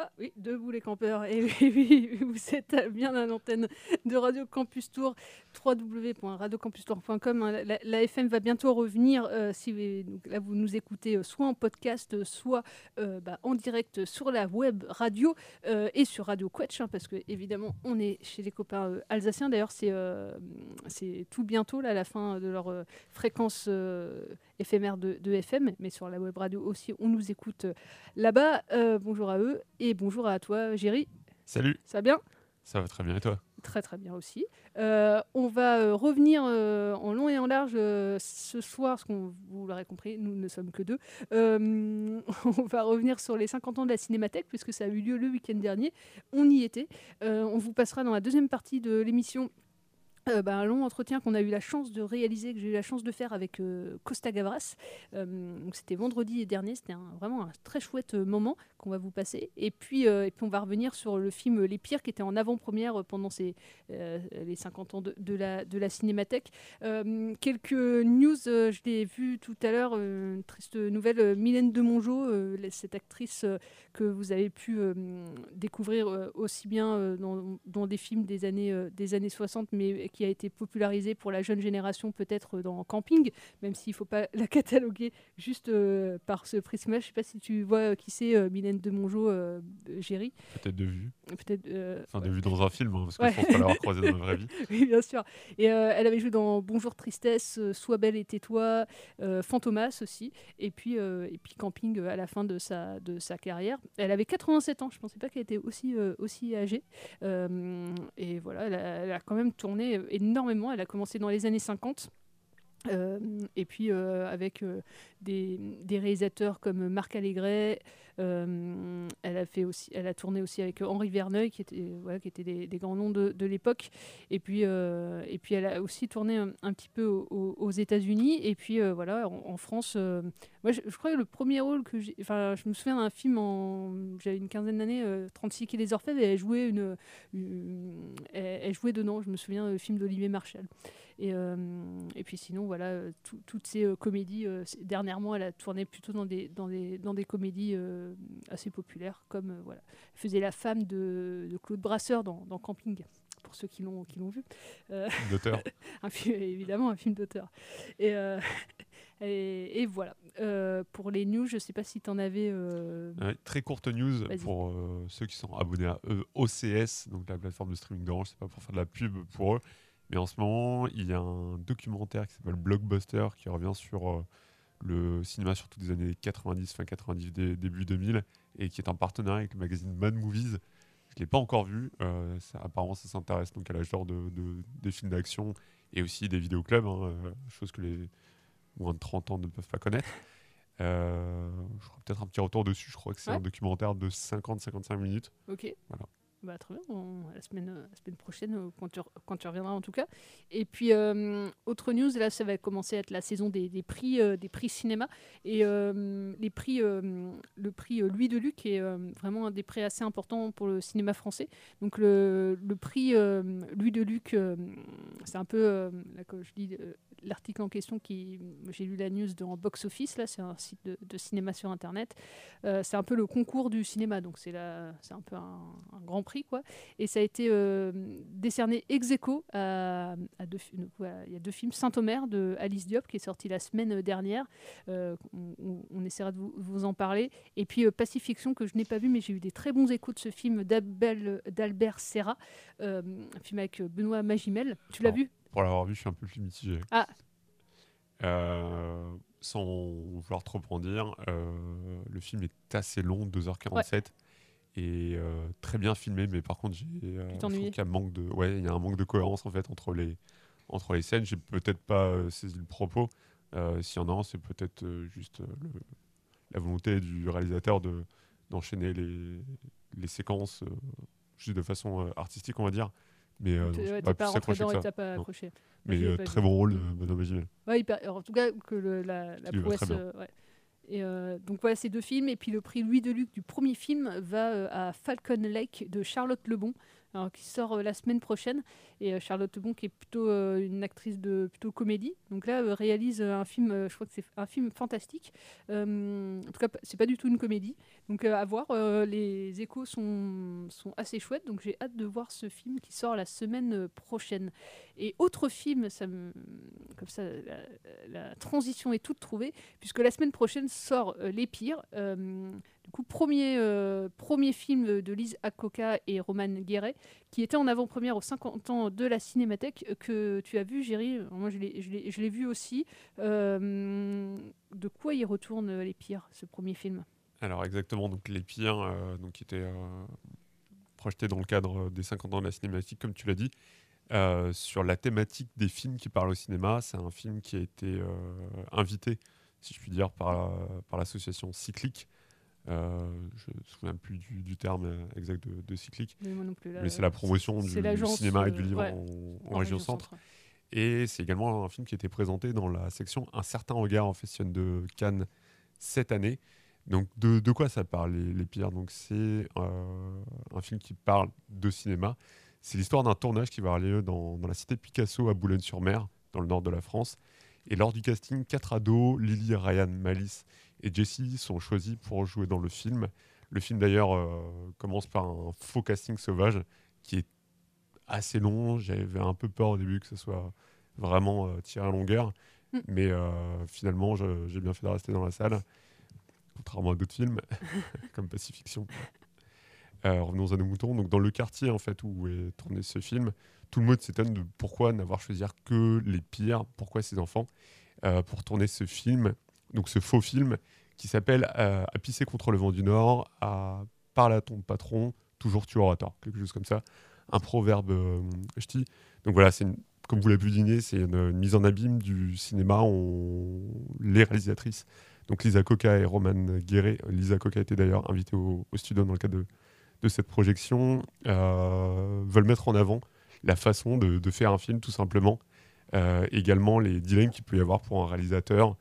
Ah oui, debout les campeurs. Et oui, oui, vous êtes bien à l'antenne de Radio Campus Tour, www.radiocampustour.com. hein. La, la FM va bientôt revenir. euh, si là, vous nous écoutez euh, soit en podcast, soit euh, bah, en direct sur la web radio et sur Radio Quetch, hein, parce que évidemment, on est chez les copains alsaciens. D'ailleurs, c'est c'est tout bientôt, là, la fin de leur fréquence éphémère de, FM, mais sur la web radio aussi, on nous écoute là-bas. Bonjour à eux bonjour à toi, Géry. Salut, Ça va bien? Ça va très bien et toi? Très très bien aussi. Euh, on va euh, revenir euh, en long et en large ce soir, parce qu'on vous l'aurez compris, nous ne sommes que deux. On va revenir sur les 50 ans de la Cinémathèque, puisque ça a eu lieu le week-end dernier. On y était. On vous passera dans la deuxième partie de l'émission. Euh, bah, un long entretien qu'on a eu la chance de réaliser, que j'ai eu la chance de faire avec euh, Costa Gavras. Euh, c'était vendredi dernier, c'était vraiment un très chouette moment qu'on va vous passer. Et puis, et puis on va revenir sur le film Les Pires qui était en avant-première pendant les 50 ans de, la, de Cinémathèque. Quelques news, je l'ai vu tout à l'heure, une triste nouvelle, Mylène de Mongeau, cette actrice que vous avez pu découvrir aussi bien dans, des films des années, des années 60, mais qui a été popularisée pour la jeune génération peut-être dans Camping, même s'il ne faut pas la cataloguer juste euh, par ce prisme-là. Je ne sais pas si tu vois euh, qui c'est euh, Mylène de Mongeau, euh, Géry. Peut-être de vue. Peut-être. euh, Enfin, de vue dans un film, hein, parce que Ouais. je pense pas l'avoir croisé dans la vraie vie. oui, bien sûr. Et euh, elle avait joué dans Bonjour Tristesse, euh, Sois belle et tais-toi, euh, Fantomas aussi, et puis, euh, et puis Camping euh, à la fin de sa, de sa carrière. Elle avait 87 ans, je ne pensais pas qu'elle était aussi, euh, aussi âgée. Euh, et voilà, elle a, elle a quand même tourné énormément. Elle a commencé dans les années 50. Euh, et puis euh, avec euh, des, des réalisateurs comme Marc Allégret, elle a fait aussi, elle a tourné aussi avec Henri Verneuil qui était voilà, qui étaient des, grands noms de, de l'époque. Et puis euh, et puis elle a aussi tourné un, un petit peu au- au- aux États-Unis. Et puis euh, voilà en, France, euh, moi je, crois que le premier rôle que j'ai, enfin je me souviens d'un film j'avais une quinzaine d'années, euh, 36 qui les Orfèvres, et elle jouait une, une- elle, jouait dedans. Je me souviens le film d'Olivier Marshall. Et, euh, puis sinon, voilà, euh, tout- toutes ces euh, comédies, euh, dernièrement, elle a tourné plutôt dans des, dans des, dans des comédies euh, assez populaires, comme euh, voilà, elle faisait la femme de, de Claude Brasseur dans, dans Camping, pour ceux qui l'ont qui l'ont vu. Euh, D'auteur. un film, évidemment, un film d'auteur. Et, euh, et, et voilà. Euh, pour les news, je ne sais pas si tu en avais. euh, Ouais, très courte news pour euh, ceux qui sont abonnés à OCS, donc la plateforme de streaming d'Orange, c'est pas pour faire de la pub pour eux, mais en ce moment, il y a un documentaire qui s'appelle Blockbuster qui revient sur euh, le cinéma surtout des années 90, fin 90, dé- début 2000, et qui est en partenariat avec le magazine Mad Movies. Je ne l'ai pas encore vu, euh, ça- apparemment ça s'intéresse donc à la genre de, de- des films d'action et aussi des vidéoclubs, hein, euh, chose que les moins de 30 ans ne peuvent pas connaître. Euh, je ferai peut-être un petit retour dessus. Je crois que c'est Ouais. un documentaire de 50-55 minutes. Ok. Voilà. Bah, très bien, la, semaine, euh, la semaine prochaine, euh, quand tu, reviendras en tout cas. Et puis, euh, autre news, là, ça va commencer à être la saison des, prix, des prix cinéma. Et euh, les prix, le prix Louis Deluc est vraiment un des prix assez importants pour le cinéma français. Donc, le, le prix Louis Deluc, c'est un peu, là, comme je dis, l'article en question qui, j'ai lu la news dans Box Office, là, c'est un site de, de cinéma sur Internet. C'est un peu le concours du cinéma, donc c'est c'est un peu un, un grand prix, quoi. Et ça a été euh, décerné ex aequo à, à deux, ouais, il y a deux films, Saint-Omer de Alice Diop qui est sorti la semaine dernière. Euh, on, essaiera de vous, vous en parler. Et puis euh, Pacifiction que je n'ai pas vu, mais j'ai eu des très bons échos de ce film d'Albert Serra, euh, un film avec euh, Benoît Magimel. Tu l'as vu? Pour l'avoir vu, je suis un peu plus mitigé. Ah. Euh, sans vouloir trop en dire, euh, le film est assez long, 2h47, et euh, très bien filmé, mais par contre, j'ai, euh, y a, manque de, ouais, il y a un manque de cohérence en fait entre les, entre les scènes. J'ai peut-être pas euh, saisi le propos. Euh, S'il y en a un, c'est peut-être juste le- la volonté du réalisateur de, d'enchaîner les, les séquences juste de façon artistique, on va dire. Mais euh, non, ouais, pas accroché dedans que ça. accroché. Mais très bon rôle Benoît Magimel. Ouais, en tout cas, que le- la, très prouesse. euh, ouais. Euh, donc voilà ces deux films. Et puis le prix Louis Deluc du premier film va euh, à Falcon Lake de Charlotte Lebon, alors, qui sort euh, la semaine prochaine. Et euh, Charlotte Lebon qui est plutôt euh, une actrice de plutôt comédie. Donc là, réalise un film, je crois que c'est un film fantastique. En tout cas, c'est pas du tout une comédie. Donc à voir, les échos sont, sont assez chouettes. Donc j'ai hâte de voir ce film qui sort la semaine prochaine. Et autre film, ça me, comme ça, la, la transition est toute trouvée, puisque la semaine prochaine sort Les Pires. Du coup, premier, euh, film de Lise Akoka et Roman Guéret, qui était en avant-première aux 50 ans de la Cinémathèque, euh, que tu as vu, Géry. Moi, je l'ai- vu aussi. Euh, de quoi il retourne Les Pires, ce premier film? Alors exactement, donc les pires, donc qui étaient euh, projetés dans le cadre des 50 ans de la cinématique, comme tu l'as dit, sur la thématique des films qui parlent au cinéma. C'est un film qui a été invité, si je puis dire, par, par l'association Cyclique. Euh, je ne me souviens plus du, du terme euh, exact de, de Cyclique, Mais c'est la promotion du cinéma et du euh, livre ouais, en, en en région centre. centre, Et c'est également un film qui a été présenté dans la section Un certain regard en Festival de Cannes cette année. Donc de, de quoi ça parle, les, les pires Donc c'est euh, un film qui parle de cinéma. C'est l'histoire d'un tournage qui va avoir lieu dans, dans la cité Picasso à Boulogne-sur-Mer, dans le nord de la France. Et lors du casting, quatre ados, Lily, Ryan, Malice et Jessie, sont choisis pour jouer dans le film. Le film d'ailleurs euh, commence par un faux casting sauvage qui est assez long. J'avais un peu peur au début que ce soit vraiment euh, tiré à longueur. Mm. Mais euh, finalement, j'ai bien fait de rester dans la salle, contrairement à d'autres films, comme Pacifiction. Euh, revenons à nos moutons. Donc, dans le quartier en fait où est tourné ce film, tout le monde s'étonne de pourquoi n'avoir choisi que les pires, pourquoi ces enfants, pour tourner ce film, donc ce faux film qui s'appelle euh, À pisser contre le vent du Nord, à parle à ton patron, toujours tu auras tort, quelque chose comme ça. Un proverbe euh, ch'ti. Donc voilà, c'est comme vous l'avez pu dîner, c'est une, mise en abîme du cinéma. On, les réalisatrices, donc Lisa Coca et Roman Guéret. Lisa Coca était d'ailleurs invitée au, studio dans le cadre de, cette projection, euh, veulent mettre en avant la façon de, de faire un film, tout simplement. Euh, également les dilemmes qu'il peut y avoir pour un réalisateur, euh,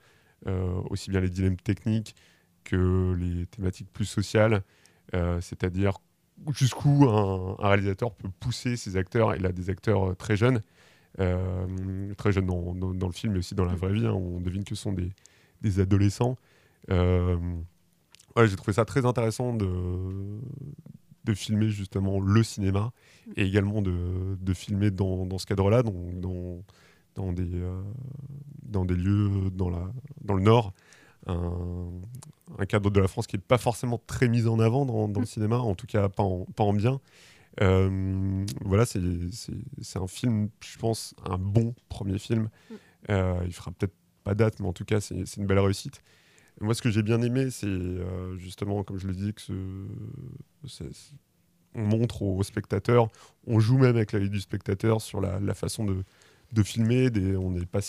aussi bien les dilemmes techniques que les thématiques plus sociales, euh, c'est-à-dire jusqu'où un, réalisateur peut pousser ses acteurs, et là des acteurs euh, très jeunes, euh, très jeunes dans, le film, mais aussi dans la vraie vie, hein, on devine que ce sont des, adolescents. Euh, ouais, J'ai trouvé ça très intéressant de, de filmer justement le cinéma et également de, de filmer dans, dans ce cadre-là, dans, dans, des, euh, dans des lieux dans, la, dans le Nord, un, un cadre de la France qui n'est pas forcément très mis en avant dans, dans le cinéma, en tout cas pas en, pas en bien. Euh, voilà, c'est un film, je pense, un bon premier film. Euh, il fera peut-être pas date, mais en tout cas, c'est une belle réussite. Et moi, ce que j'ai bien aimé, c'est euh, justement, comme je le dis, que ce, on montre aux, aux spectateurs, on joue même avec la vie du spectateur sur la, la façon de, de filmer. Des, on est pas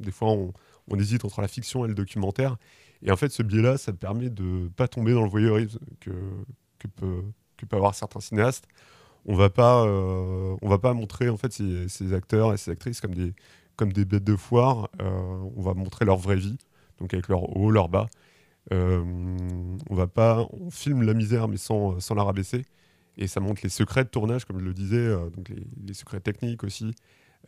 des fois, on, hésite entre la fiction et le documentaire. Et en fait, ce biais-là, ça permet de pas tomber dans le voyeurisme que, que peut que peuvent avoir certains cinéastes. On va pas, euh, on va pas montrer en fait ces, ces acteurs et ces actrices comme des, comme des bêtes de foire. Euh, on va montrer leur vraie vie, donc avec leur haut, leur bas. Euh, on va pas, on filme la misère mais sans, sans la rabaisser. Et ça montre les secrets de tournage, comme je le disais, euh, donc les, les secrets techniques aussi.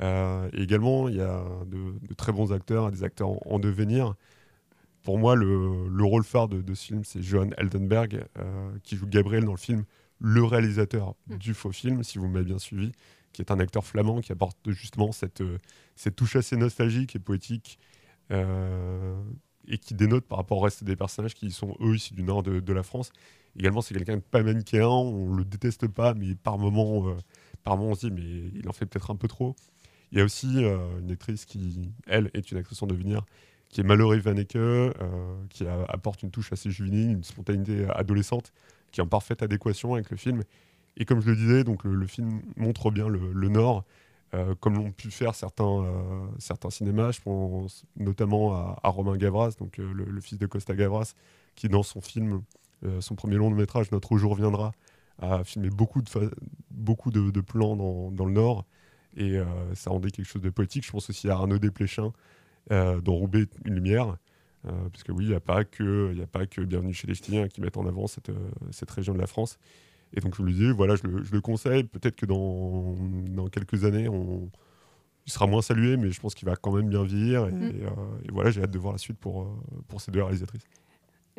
Euh, et également, il y a de, de très bons acteurs, des acteurs en, en devenir. Pour moi, le, le rôle phare de, de ce film, c'est Johan Eldenberg, euh, qui joue Gabriel dans le film, le réalisateur du faux film, si vous m'avez bien suivi, qui est un acteur flamand qui apporte justement cette, cette touche assez nostalgique et poétique euh, et qui dénote par rapport au reste des personnages qui sont eux ici du nord de, de la France. Également, c'est quelqu'un de pas manichéen, on le déteste pas, mais par moment, euh, par moment on se dit, mais il en fait peut-être un peu trop. Il y a aussi euh, une actrice qui, elle, est une actrice en devenir, qui est Mallory Vaneke, euh, qui a- apporte une touche assez juvénile, une spontanéité adolescente, qui est en parfaite adéquation avec le film. Et comme je le disais, donc le, film montre bien le, Nord, euh, comme l'ont pu faire certains, euh, certains cinémas. Je pense notamment à, Romain Gavras, donc euh, le, fils de Costa Gavras, qui dans son film, son premier long métrage, Notre jour viendra, a filmé beaucoup de, fa- beaucoup de, de plans dans, dans le Nord. Et euh, ça rendait quelque chose de poétique. Je pense aussi à Arnaud Desplechin, euh, dans Roubaix, une lumière. Euh, parce que oui, il n'y a, pas que- il y a pas que Bienvenue chez les Ch'tiens qui mettent en avant cette, euh, cette région de la France. Et donc je me disais, voilà, je le, je le conseille. Peut-être que dans, dans quelques années, on, il sera moins salué, mais je pense qu'il va quand même bien vieillir. Et, Mm. et, euh, et voilà, j'ai hâte de voir la suite pour, euh, pour ces deux réalisatrices.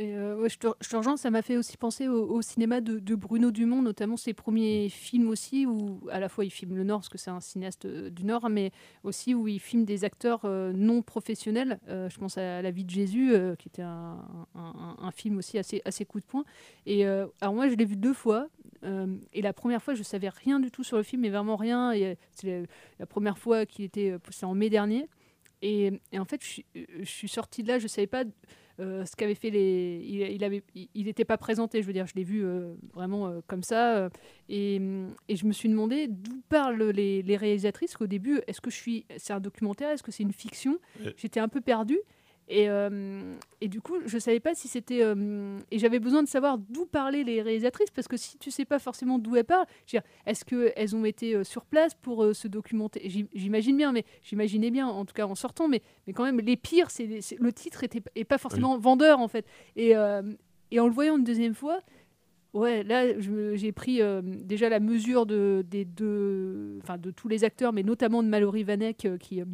Et euh, ouais, je, te, je te rejoins, ça m'a fait aussi penser au, au cinéma de, de Bruno Dumont, notamment ses premiers films aussi, où à la fois il filme le Nord, parce que c'est un cinéaste euh, du Nord, mais aussi où il filme des acteurs euh, non professionnels. Je pense à La vie de Jésus, qui était un, un- un film aussi assez, assez coup de poing. Et alors moi, je l'ai vu deux fois. et la première fois, je savais rien du tout sur le film, mais vraiment rien. C'est la, la première fois qu'il était, c'est en mai dernier. Et, et en fait, je, suis- je suis sortie de là, je savais pas ce qu'avait fait les. Il, il avait, il n'était pas présenté, je veux dire, je l'ai vu euh, vraiment euh, comme ça. euh, et, et je me suis demandé d'où parlent les, les réalisatrices. Qu'au début, est-ce que je suis, c'est un documentaire, est-ce que c'est une fiction? J'étais un peu perdue. Et, euh, et du coup, je savais pas si c'était. euh, et j'avais besoin de savoir d'où parlaient les réalisatrices, parce que si tu sais pas forcément d'où elles parlent, est-ce qu'elles ont été euh, sur place pour se documenter? J'im- J'imagine bien, mais j'imaginais bien, en tout cas en sortant, mais, mais quand même, les pires, c'est le titre était, est pas forcément vendeur, en fait. Et, et en le voyant une deuxième fois, Ouais, là, j'ai pris euh, déjà la mesure de, des deux, enfin de tous les acteurs, mais notamment de Mallory Vanek euh, qui, euh,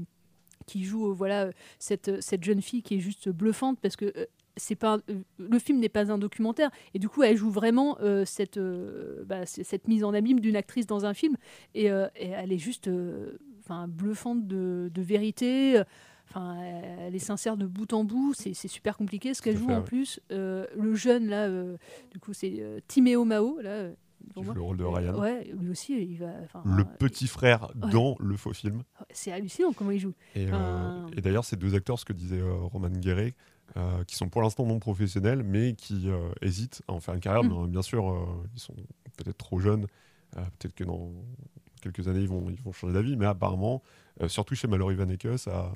qui joue euh, voilà euh, cette, cette jeune fille qui est juste bluffante parce que euh, c'est pas euh, le film n'est pas un documentaire et du coup elle joue vraiment euh, cette euh, bah, cette mise en abîme d'une actrice dans un film et, euh, et elle est juste euh, enfin bluffante de, de vérité Enfin, elle est sincère de bout en bout. C'est super compliqué ce qu'elle joue fait, en ouais. plus. Euh, le jeune là, euh, du coup, c'est euh, Timéo Mao là. Qui joue le rôle de Ryan. Ouais, lui aussi, il va. enfin, Le euh, petit frère ouais. dans le faux film. C'est hallucinant comment il joue. Et, euh, et d'ailleurs, ces deux acteurs, ce que disait euh, Roman Guéret, qui sont pour l'instant non professionnels, mais qui hésitent à en faire une carrière. Mm. Bien, sûr, ils sont peut-être trop jeunes. peut-être que dans quelques années, ils vont, ils vont changer d'avis. Mais apparemment, euh, surtout chez Mallory Vaneke, ça,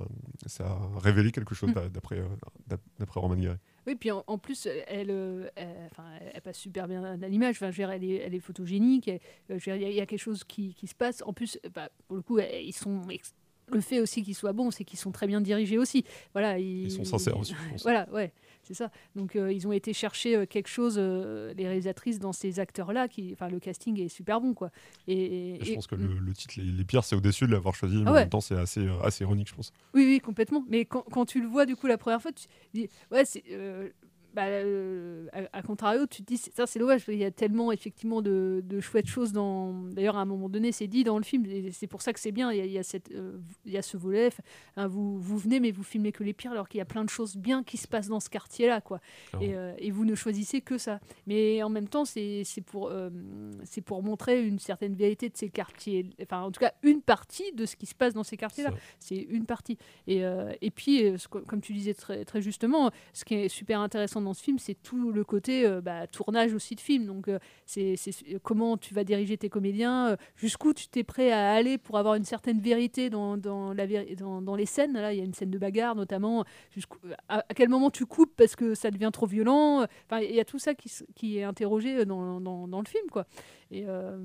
ça a révélé quelque chose Mm. d'après euh, d'ap- d'après Roman Guéret. Oui, puis en, en plus, elle, euh, elle, enfin, elle- elle passe super bien à l'image. Enfin, je veux dire, elle, est, elle est photogénique. Il y, a- il y a quelque chose qui, qui se passe. En plus, bah, pour le coup, ils sont. Le fait aussi qu'ils soient bons, c'est qu'ils sont très bien dirigés aussi. Voilà, ils, sont sincères aussi. Voilà, ouais, c'est ça. Donc, euh, ils ont été chercher euh, quelque chose, euh, les réalisatrices, dans ces acteurs-là. Qui, enfin, le casting est super bon, quoi. Et, Et je et- pense que mm. le, le titre, les, les pires, c'est audacieux de l'avoir choisi, mais Ah en même temps, c'est assez, assez ironique, je pense. Oui, oui, complètement. Mais quand, quand tu le vois, du coup, la première fois, tu dis, ouais, c'est. Bah, euh, à, à contrario, tu te dis, ça c'est dommage, parce qu'il y a tellement effectivement de, de chouettes choses dans. D'ailleurs, à un moment donné, c'est dit dans le film, et c'est pour ça que c'est bien, il y a, il y a cette, euh, il y a ce volet. hein, vous, vous venez, mais vous filmez que les pires, alors qu'il y a plein de choses bien qui se passent dans ce quartier-là, quoi. Et, euh, et vous ne choisissez que ça. Mais en même temps, c'est pour, c'est pour montrer une certaine vérité de ces quartiers. Enfin, en tout cas, une partie de ce qui se passe dans ces quartiers-là. C'est une partie. Et, et puis, comme tu disais très, très justement, ce qui est super intéressant dans ce film, c'est tout le côté euh, bah, tournage aussi de film. Donc, euh, c'est c'est comment tu vas diriger tes comédiens, euh, jusqu'où tu t'es prêt à aller pour avoir une certaine vérité dans, les scènes. Là, il y a une scène de bagarre notamment. À, quel moment tu coupes parce que ça devient trop violent. Enfin, il y a tout ça qui, est interrogé dans, le film. Et, euh,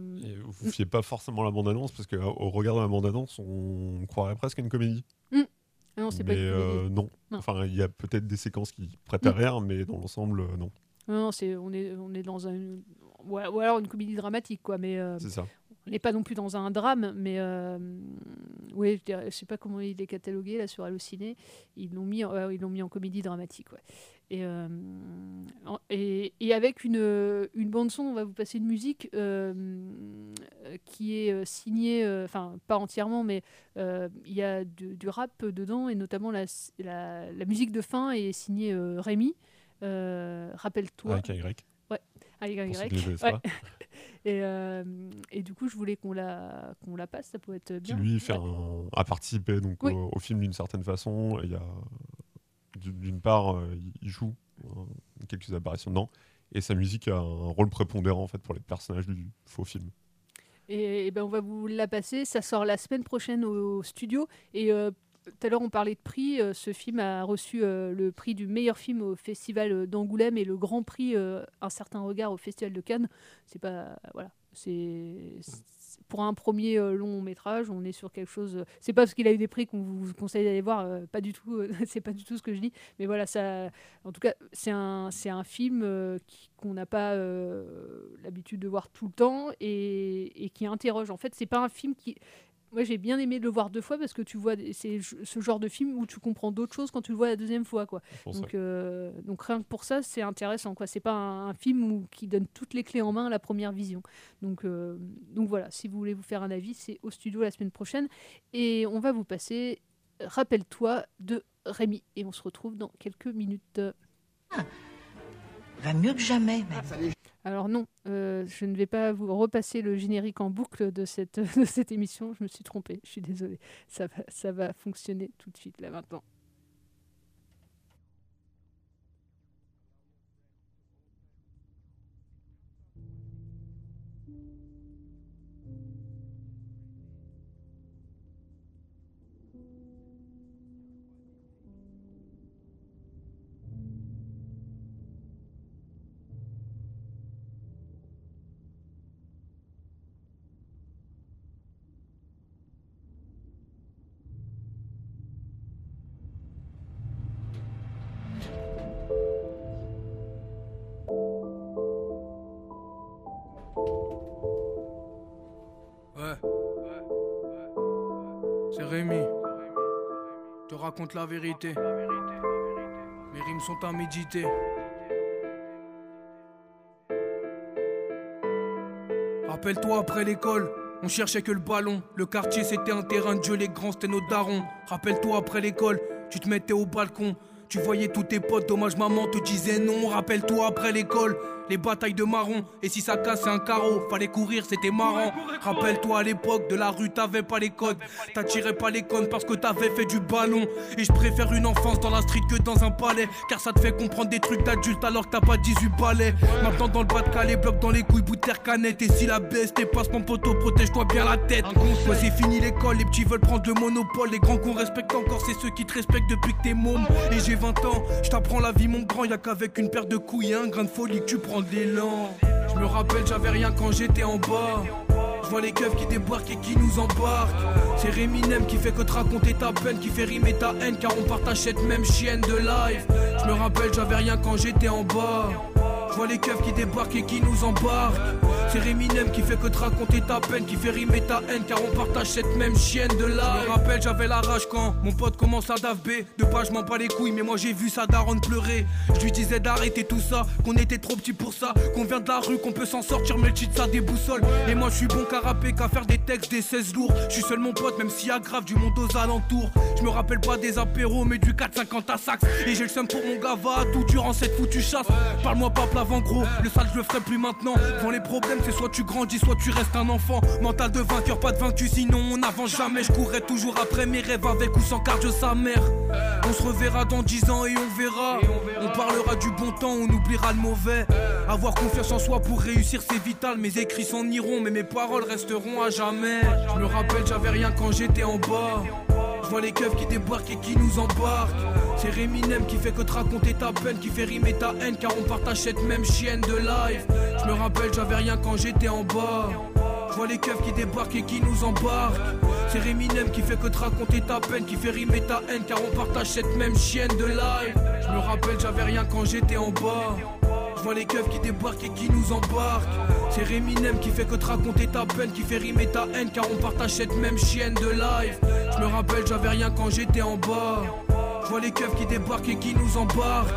vous fiez pas forcément la bande-annonce parce qu'au regard de la bande-annonce, on croirait presque à une comédie. Ah non, c'est pas euh, non. Non. Enfin, il y a peut-être des séquences qui prêtent à Mm. rire, mais dans l'ensemble, euh, non. Non, non, c'est on est on est dans un ou alors une comédie dramatique quoi, mais euh, C'est ça. on n'est pas non plus dans un drame, mais euh, oui, je, je sais pas comment il est catalogué là sur Allociné. Ils l'ont mis, en- ils l'ont mis en comédie dramatique, ouais. Et, euh, et, et avec une, une bande son, on va vous passer une musique euh, euh, qui est euh, signée, euh, enfin pas entièrement, mais euh, il y a du, du rap dedans et notamment la, la, la musique de fin est signée euh, Rémi. Euh, Rappelle-toi. Avec Y. Ouais, avec Y. qui Ouais. et, euh, et du coup, je voulais qu'on la, qu'on la passe, ça pourrait être Qui bien. lui fait Ouais. un- a participé donc Oui. au, au film d'une certaine façon. Il y a d'une part, euh, il joue euh, quelques apparitions dedans, et sa musique a un rôle prépondérant en fait pour les personnages du faux film. Et, et ben on va vous la passer. Ça sort la semaine prochaine au, studio. Et euh, tout à l'heure, on parlait de prix. Ce film a reçu le prix du meilleur film au Festival d'Angoulême et le grand prix Un certain regard au Festival de Cannes. C'est pas. Voilà. C'est. Pour un premier euh, long métrage, on est sur quelque chose. euh, C'est pas parce qu'il a eu des prix qu'on vous conseille d'aller voir, euh, pas du tout. c'est pas du tout ce que je dis. Mais voilà, ça. En tout cas, c'est un, c'est un film qu'on n'a pas l'habitude de voir tout le temps et, et qui interroge. En fait, c'est pas un film qui. Moi, j'ai bien aimé le voir deux fois parce que tu vois, c'est ce genre de film où tu comprends d'autres choses quand tu le vois la deuxième fois, quoi. Donc, euh, donc rien que pour ça, c'est intéressant, quoi. C'est pas un, un film où, qui donne toutes les clés en main à la première vision. Donc, euh, donc voilà, si vous voulez vous faire un avis, c'est au studio la semaine prochaine et on va vous passer. Rappelle-toi de Rémi et on se retrouve dans quelques minutes. Va mieux que jamais, même. Alors non, euh, je ne vais pas vous repasser le générique en boucle de cette, de cette émission. Je me suis trompée, je suis désolée. Ça va, ça va fonctionner tout de suite là maintenant. La vérité. Mes rimes sont à méditer. Rappelle-toi après l'école, on cherchait que le ballon. Le quartier c'était un terrain de jeu, les grands c'était nos darons. Rappelle-toi après l'école, tu te mettais au balcon. Tu voyais tous tes potes, dommage maman te disait non. Rappelle-toi après l'école, les batailles de marron. Et si ça casse un carreau, fallait courir, c'était marrant. Rappelle-toi à l'époque de la rue, t'avais pas les codes. T'attirais pas les connes parce que t'avais fait du ballon. Et je préfère une enfance dans la street que dans un palais. Car ça te fait comprendre des trucs d'adulte alors que t'as pas 18 balais. Maintenant dans le bas de Calais, bloc dans les couilles, bout de terre canette. Et si la baisse t'es passe mon poteau, protège-toi bien la tête. Moi c'est fini l'école, les petits veulent prendre le monopole. Les grands qu'on respecte encore, c'est ceux qui te respectent depuis que t'es môme. Et j'ai 20 ans, je t'apprends la vie mon grand, y'a qu'avec une paire de couilles un grain de folie tu prends Je me rappelle, j'avais rien quand j'étais en bas. Je vois les keufs qui débarquent et qui nous embarquent. C'est Réminem qui fait que te raconter ta peine, qui fait rimer ta haine, car on partage cette même chienne de life. Je me rappelle, j'avais rien quand j'étais en bas. Je vois les keufs qui débarquent et qui nous embarquent. C'est Réminem qui fait que te raconter ta peine, qui fait rimer ta haine, car on partage cette même chienne de là. Je me rappelle, j'avais la rage quand mon pote commence à daver. De pas, je m'en bats les couilles, mais moi j'ai vu sa daronne pleurer. Je lui disais d'arrêter tout ça, qu'on était trop petit pour ça, qu'on vient de la rue, qu'on peut s'en sortir, mais le cheat ça déboussole. Et moi je suis bon qu'à rapper, qu'à faire des textes, des 16 lourds. Je suis seul mon pote, même s'il y a grave du monde aux alentours. Je me rappelle pas des apéros, mais du 4,50 à sax. Et j'ai le seum pour mon gava, tout durant cette foutue chasse. Parle-moi pas plat avant gros. Le sale je le ferai plus maintenant. Devant les problèmes, c'est soit tu grandis, soit tu restes un enfant. Mental de vainqueur, pas de vaincu, sinon on n'avance jamais. Je courrai toujours après mes rêves avec ou sans cardio sa mère. On se reverra dans 10 ans et on verra. On parlera du bon temps, on oubliera le mauvais. Avoir confiance en soi pour réussir, c'est vital. Mes écrits s'en iront, mais mes paroles resteront à jamais. Je me rappelle, j'avais rien quand j'étais en bas. Je vois les keufs qui débarquent et qui nous embarquent. C'est Réminem qui fait que te raconter ta peine, qui fait rimer ta haine, car on partage cette même chienne de life. Je me rappelle, j'avais rien quand j'étais en bas. Je vois les keufs qui débarquent et qui nous embarquent. C'est Réminem qui fait que te raconter ta peine, qui fait rimer ta haine, car on partage cette même chienne de life. Je me rappelle, j'avais rien quand j'étais en bas. Vois les keufs qui débarquent et qui nous embarquent. C'est Réminem qui fait que te raconter ta peine, qui fait rimer ta haine, car on partage cette même chienne de life. Je me rappelle, j'avais rien quand j'étais en bas. Je vois les keufs qui débarquent et qui nous embarquent.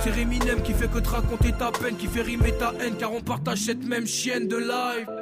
C'est Réminem qui fait que te raconter ta peine, qui fait rimer ta haine, car on partage cette même chienne de life.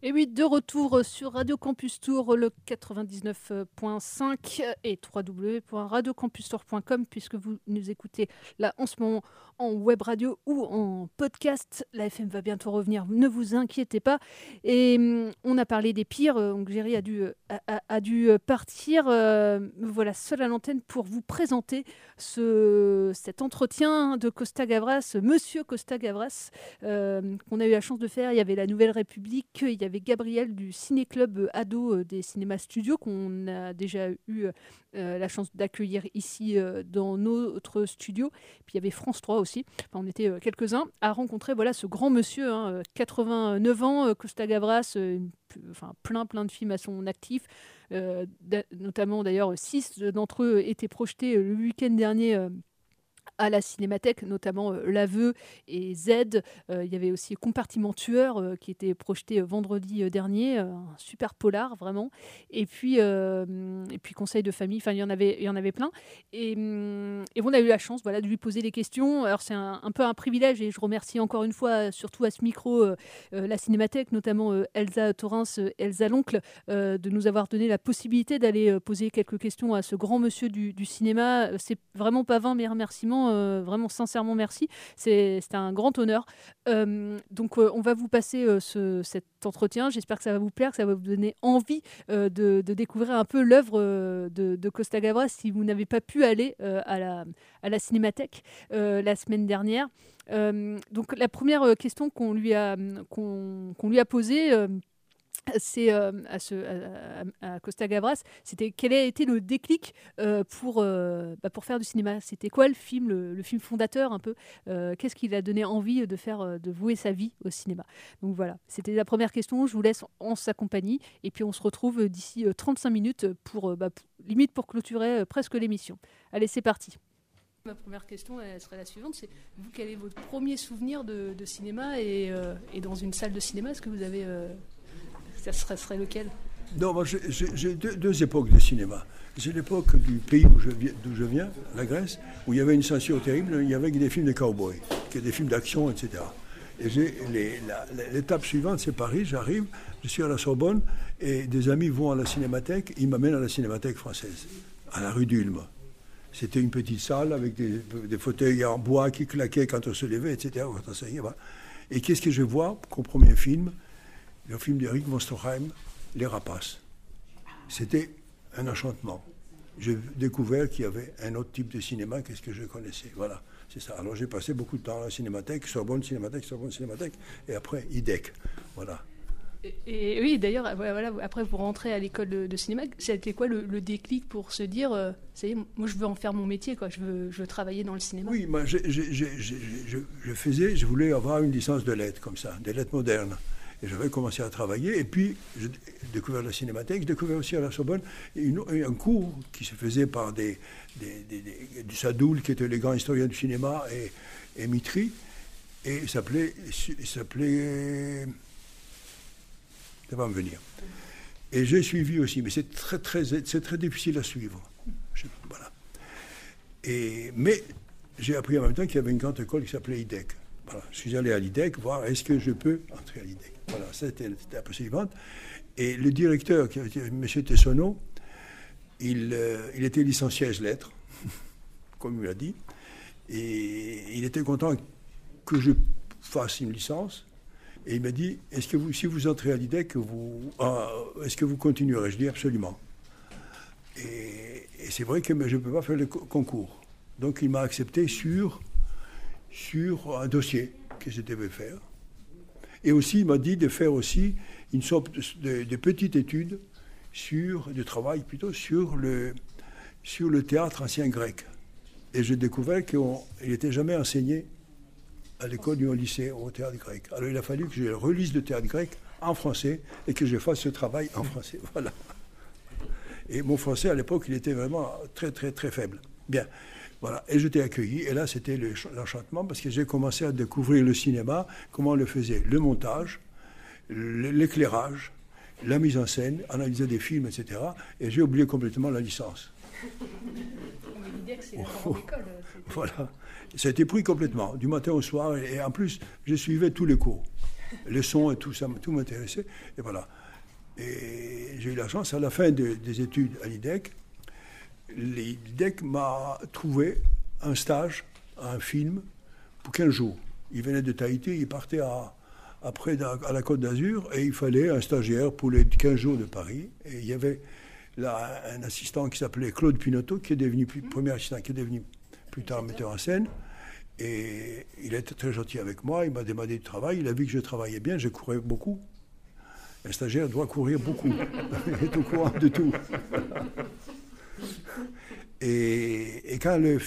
Et oui, de retour sur Radio Campus Tour, le 99.5 et www.radiocampustour.com puisque vous nous écoutez là en ce moment en web radio ou en podcast. La FM va bientôt revenir, ne vous inquiétez pas. Et hum, on a parlé des pires, euh, donc Géry a dû, euh, euh, partir. voilà seul à l'antenne pour vous présenter ce, cet entretien de Costa Gavras, Monsieur Costa Gavras, qu'on a eu la chance de faire. Il y avait la Nouvelle République, Gabriel du Ciné-Club euh, Ado euh, des Cinémas Studios, qu'on a déjà eu euh, la chance d'accueillir ici dans notre studio. Puis il y avait France 3 aussi. Enfin, on était quelques-uns à rencontrer voilà, ce grand monsieur, hein, euh, 89 ans, euh, Costa Gavras, enfin, plein, plein de films à son actif. Notamment d'ailleurs, six d'entre eux étaient projetés le week-end dernier. À la Cinémathèque, notamment euh, L'Aveu et Z. Euh, il y avait aussi Compartiment Tueur euh, qui était projeté vendredi dernier, un super polar vraiment. Et puis, et puis Conseil de famille, il y en avait, y en avait plein. Et, hum, on a eu la chance voilà, de lui poser des questions. Alors c'est un, peu un privilège et je remercie encore une fois, surtout à ce micro, la Cinémathèque, notamment Elsa Torrens, Elsa L'Oncle, de nous avoir donné la possibilité d'aller poser quelques questions à ce grand monsieur du, du cinéma. C'est vraiment pas vain mes remerciements, euh, vraiment sincèrement merci. C'est un grand honneur. Euh, donc euh, on va vous passer ce- cet entretien. J'espère que ça va vous plaire, que ça va vous donner envie de, découvrir un peu l'œuvre de, Costa Gavras si vous n'avez pas pu aller à, la, à la Cinémathèque la semaine dernière. Donc la première question qu'on lui a posée. Euh, c'est à, à, Costa Gavras, c'était quel a été le déclic euh, pour, euh, bah, pour faire du cinéma? C'était quoi le film, le, film fondateur un peu? Qu'est-ce qui l'a donné envie de faire, de vouer sa vie au cinéma? Donc voilà, c'était la première question. Je vous laisse en sa compagnie et puis on se retrouve d'ici euh, 35 minutes pour, bah, pour- limite pour clôturer presque l'émission. Allez, c'est parti. Ma première question elle serait la suivante, c'est vous quel est votre premier souvenir de, cinéma et, et dans une salle de cinéma Est-ce que vous avez ça serait, lequel? Non, moi j'ai- deux, époques de cinéma. J'ai l'époque du pays d'où je viens, la Grèce, où il y avait une censure terrible, il y avait des films de cow-boys, des films d'action, etc. Et l'étape suivante, c'est Paris, j'arrive, je suis à la Sorbonne, et des amis vont à la cinémathèque, ils m'amènent à la cinémathèque française, à la rue d'Ulm. C'était une petite salle avec des, fauteuils en bois qui claquaient quand on se levait, etc. Et qu'est-ce que je vois comme premier film? Le film d'Eric von Stroheim, Les Rapaces. C'était un enchantement. J'ai découvert qu'il y avait un autre type de cinéma que ce que je connaissais. Voilà, c'est ça. Alors j'ai passé beaucoup de temps à la cinémathèque, Sorbonne, cinémathèque, Sorbonne, cinémathèque, et après IDEC. Voilà. Et, et oui, d'ailleurs, voilà, après vous rentrez à l'école de, de cinéma, c'était quoi le, le déclic pour se dire, euh, ça y est, moi je veux en faire mon métier, quoi, je veux, je veux travailler dans le cinéma Oui, moi, je faisais, je voulais avoir une licence de lettres comme ça, des lettres modernes. Et j'avais commencé à travailler. Et puis, j'ai découvert la cinémathèque. J'ai découvert aussi à la Sorbonne une- un cours qui se faisait par des, des, Sadoul, qui étaient les grands historiens du cinéma, et, et Mitry. Et il s'appelait. s'appelait. Ça va me venir. Et j'ai suivi aussi, mais c'est très, très, c'est très difficile à suivre. Voilà. Et, mais j'ai appris en même temps qu'il y avait une grande école qui s'appelait IDEC. Je suis allé à l'IDEC voir est-ce que je peux entrer à l'IDEC. Voilà, c'était la possibilité. Et le directeur, M. Tessonneau, il, euh, il était licencié à lettres, comme il l'a dit, et il était content que je fasse une licence. Et il m'a dit, est-ce que vous, si vous entrez à l'IDEC, ah, est-ce que vous continuerez? Je dis absolument. Et, c'est vrai que je ne peux pas faire le co- concours. Donc il m'a accepté sur, sur un dossier que je devais faire. Et aussi, il m'a dit de faire aussi une sorte de, petite étude sur, de travail plutôt, sur le, sur le théâtre ancien grec. Et j'ai découvert qu'il n'était jamais enseigné à l'école ni au lycée au théâtre grec. Alors il a fallu que je relise le théâtre grec en français et que je fasse ce travail en français. Voilà. Et mon français à l'époque, il était vraiment très très très faible. Bien. Voilà. Et j'étais accueilli. Et là, c'était le- l'enchantement parce que j'ai commencé à découvrir le cinéma, comment on le faisait, le montage, l'éclairage, la mise en scène, analyser des films, etc. Et j'ai oublié complètement la licence. Voilà. Ça a été pris complètement, du matin au soir. Et, et en plus, je suivais tous les cours. Les sons et tout ça, tout m'intéressait. Et voilà. Et j'ai eu la chance, à la fin de- des études à l'IDEC, l'IDEC m'a trouvé un stage, un film, pour 15 jours. Il venait de Tahiti, il partait après à la Côte d'Azur, et il fallait un stagiaire pour les 15 jours de Paris. Et il y avait là un assistant qui s'appelait Claude Pinotto, qui est devenu, premier assistant, qui est devenu plus tard metteur en scène. Et il était très gentil avec moi, il m'a demandé du travail, il a vu que je travaillais bien, je courais beaucoup. Un stagiaire doit courir beaucoup. il est au courant de tout. Et, et quand le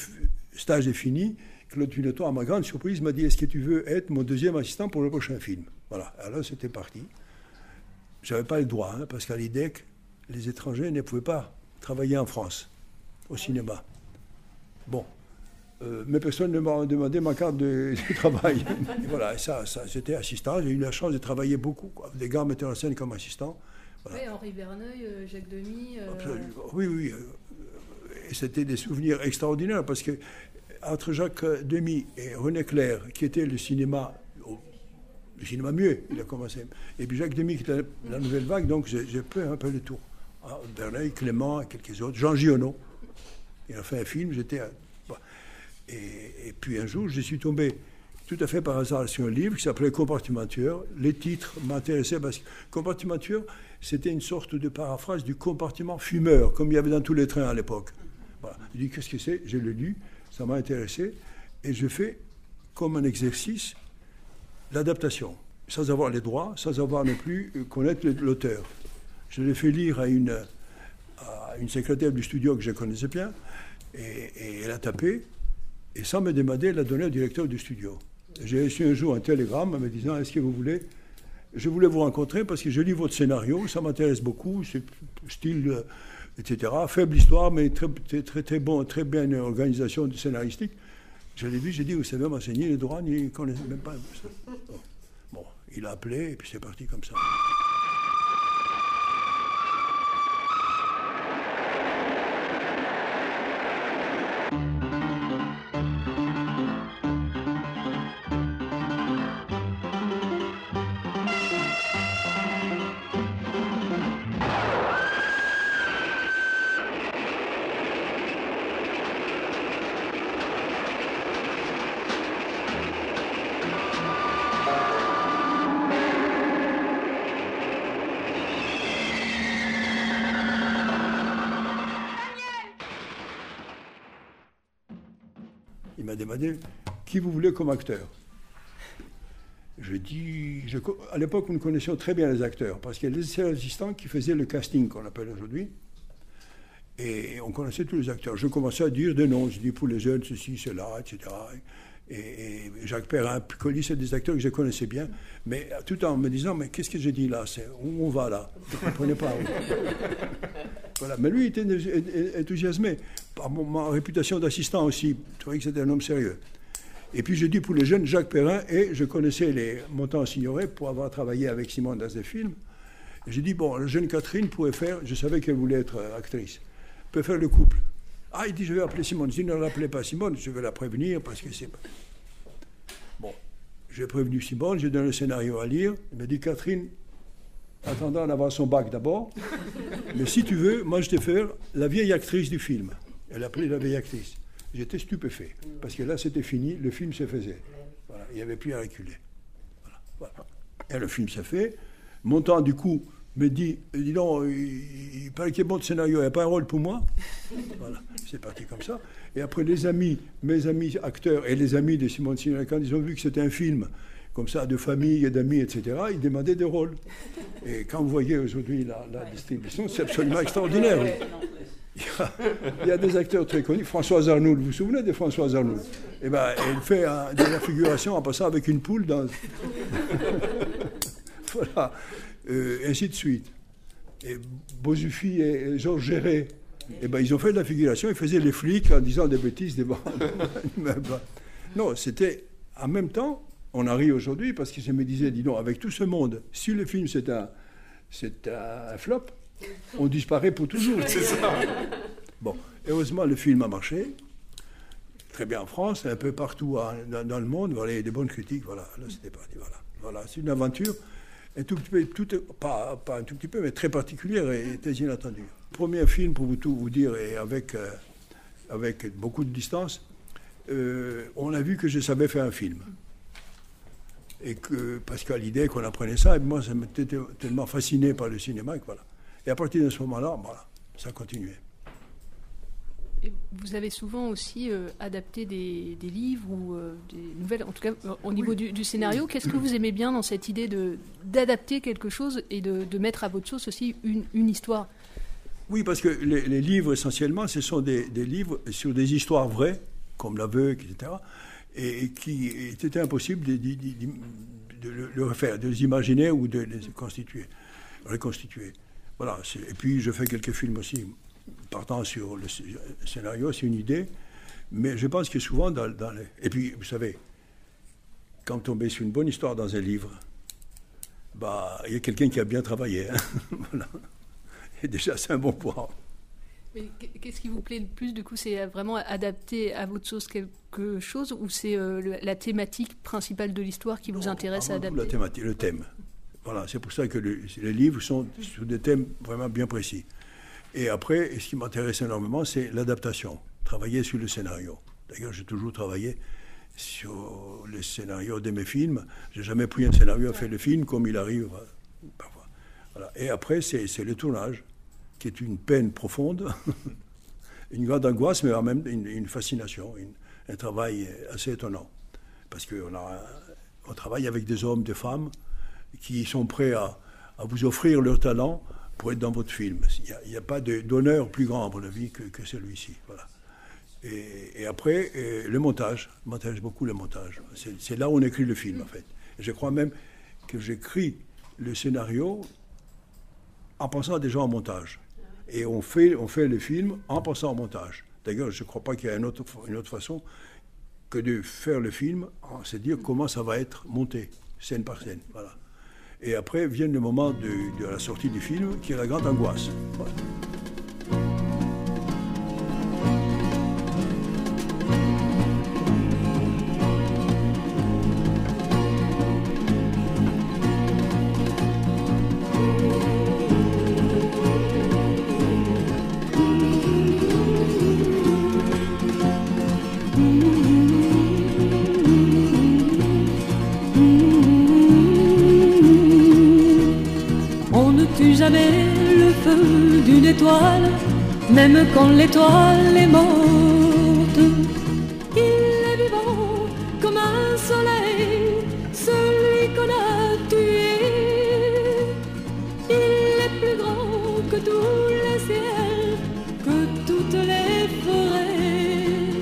stage est fini, Claude Pinotto, à ma grande surprise, m'a dit Est-ce que tu veux être mon deuxième assistant pour le prochain film? Voilà, alors c'était parti. Je n'avais pas le droit, hein, parce qu'à l'IDEC, les étrangers ne pouvaient pas travailler en France, au cinéma. Bon. Euh, mais personne ne m'a demandé ma carte de, de travail. Et voilà, ça, ça j'étais assistant. J'ai eu la chance de travailler beaucoup, quoi. des gars metteurs en scène comme assistant. Voilà. Oui, Henri Verneuil, euh, Jacques Demy. euh. Oui, oui. C'était des souvenirs extraordinaires parce que entre Jacques Demy et René Clair, qui était le cinéma, oh, le cinéma muet, il a commencé, et puis Jacques Demy qui était la nouvelle vague, donc j'ai fait un peu le tour. Ah, Verneuil, Clément et quelques autres. Jean Giono, il a fait un film, j'étais. Et, et puis un jour, je suis tombé tout à fait par hasard sur un livre qui s'appelait Compartimentueur. Les titres m'intéressaient parce que Compartimentueur, c'était une sorte de paraphrase du compartiment fumeur, comme il y avait dans tous les trains à l'époque. Voilà. Je dis qu'est-ce que c'est? Je l'ai lu, ça m'a intéressé, et je fais comme un exercice l'adaptation, sans avoir les droits, sans avoir non plus euh, connaître l'auteur. Je l'ai fait lire à une, à une secrétaire du studio que je connaissais bien, et, et elle a tapé, et sans me demander, elle a donné au directeur du studio. J'ai reçu un jour un télégramme me disant Est-ce que vous voulez? Je voulais vous rencontrer parce que je lis votre scénario, ça m'intéresse beaucoup, c'est style, euh, etc. Faible histoire, mais très, très, très, bon, très bien organisation scénaristique. Je l'ai vu, j'ai dit Vous savez m'enseigner les droits, ni connaissez même pas. Bon. Bon, il a appelé, et puis c'est parti comme ça. Qui vous voulez comme acteur. je dis, je à l'époque, nous connaissions très bien les acteurs, parce qu'il y a les assistants qui faisaient le casting, qu'on appelle aujourd'hui. Et on connaissait tous les acteurs. Je commençais à dire des noms. Je dis pour les jeunes, ceci, cela, etc. Et, et Jacques Perrin, Piccoli, c'est des acteurs que je connaissais bien. Mais tout en me disant, mais qu'est-ce que j'ai dit là C'est Où on va là Je ne comprenais pas. voilà. Mais lui, il était enthousi- enthousiasmé par mon- ma réputation d'assistant aussi. Je trouvais que c'était un homme sérieux. Et puis je dis pour les jeunes Jacques Perrin, et je connaissais les montants signorés pour avoir travaillé avec Simone dans des films. J'ai dit, bon, la jeune Catherine pourrait faire, je savais qu'elle voulait être euh, actrice, peut faire le couple. Ah, il dit, je vais appeler Simone. Dis, ne l'appelez pas Simone, je vais la prévenir parce que c'est... Bon, j'ai prévenu Simone, j'ai donné le scénario à lire. Il m'a dit, Catherine, attendant d'avoir son bac d'abord, mais si tu veux, moi je te fais la vieille actrice du film. Elle appelait la vieille actrice. J'étais stupéfait, parce que là c'était fini, le film se faisait. Voilà, il n'y avait plus à reculer. Voilà, voilà. Et le film s'est fait. Montant, du coup, me dit, dis donc, il, il paraît qu'il est bon le scénario, il n'y a pas un rôle pour moi. Voilà, c'est parti comme ça. Et après, les amis, mes amis acteurs et les amis de Simone Signoret, quand ils ont vu que c'était un film comme ça, de famille et d'amis, etc., ils demandaient des rôles. Et quand vous voyez aujourd'hui la, la distribution, c'est absolument extraordinaire. Il y, a, des acteurs très connus. Françoise Arnould, vous vous souvenez de Françoise Arnould Eh ben, elle fait un- de la figuration en passant avec une poule dans. voilà. Euh, ainsi de suite. Et Bozufi et Georges Géret, eh ben, ils ont fait de la figuration, ils faisaient les flics en disant des bêtises devant. Non, c'était en même temps, on en rit aujourd'hui parce que je me disais, dis donc, avec tout ce monde, si le film c'est un, c'est un flop, on disparaît pour toujours. C'est ça. Bon, heureusement, le film a marché. Très bien en France, un peu partout hein, dans, dans le monde. Voilà, il y a des bonnes critiques. Voilà, là, c'était parti. Voilà, voilà c'est une aventure un tout petit peu, tout, pas, pas un tout petit peu, mais très particulière et très inattendue. Premier film, pour vous tout vous dire, et avec, euh, avec beaucoup de distance, euh, on a vu que je savais faire un film. Et que, parce qu'à l'idée qu'on apprenait ça, et moi, ça m'était tellement fasciné par le cinéma que voilà. Et à partir de ce moment-là, voilà, ça continuait. Et vous avez souvent aussi euh, adapté des, des livres ou euh, des nouvelles, en tout cas euh, au niveau du, du scénario. Qu'est-ce que vous aimez bien dans cette idée de d'adapter quelque chose et de, de mettre à votre sauce aussi une, une histoire? Oui, parce que les, les livres, essentiellement, ce sont des, des livres sur des histoires vraies, comme l'aveugle, etc., et, et qui était impossible de, de- de- de le- le refaire, de les imaginer ou de les constituer, reconstituer. Voilà. Et puis, je fais quelques films aussi, partant sur le sc- scénario, c'est une idée, mais je pense que souvent, dans, dans les... Et puis, vous savez, quand tomber sur une bonne histoire dans un livre, bah, il y a quelqu'un qui a bien travaillé. hein. voilà. Et déjà, c'est un bon point. Mais Qu'est-ce qui vous plaît le plus du coup C'est vraiment adapter à votre sauce quelque chose ou c'est euh, la thématique principale de l'histoire qui vous intéresse à adapter la thématique, le thème. Voilà, c'est pour ça que le- les livres sont sur des thèmes vraiment bien précis. Et après, ce qui m'intéresse énormément, c'est l'adaptation, travailler sur le scénario. D'ailleurs, j'ai toujours travaillé sur le scénario de mes films. J'ai jamais pris un scénario et fait le film comme il arrive euh, parfois. Et après, c'est le tournage, qui est une peine profonde, une grande angoisse, mais en même une, fascination, un travail assez étonnant. Parce qu'on on travaille avec des hommes, des femmes, qui sont prêts à, vous offrir leur talent pour être dans votre film. Il n'y a, a pas d'honneur plus grand, à mon avis, que, celui-ci. Et, après, le montage. Je m'intéresse beaucoup le montage. C'est c'est là où on écrit le film, en fait. Je crois même que j'écris le scénario en pensant déjà en montage. Et on fait, le film en pensant en montage. D'ailleurs, je ne crois pas qu'il y ait une autre, façon que de faire le film, se dire comment ça va être monté, scène par scène. Voilà. Et après vient le moment de, la sortie du film, qui est la grande angoisse. même quand l'étoile est morte. Il est vivant comme un soleil, celui qu'on a tué. Il est plus grand que tout le ciel, que toutes les forêts.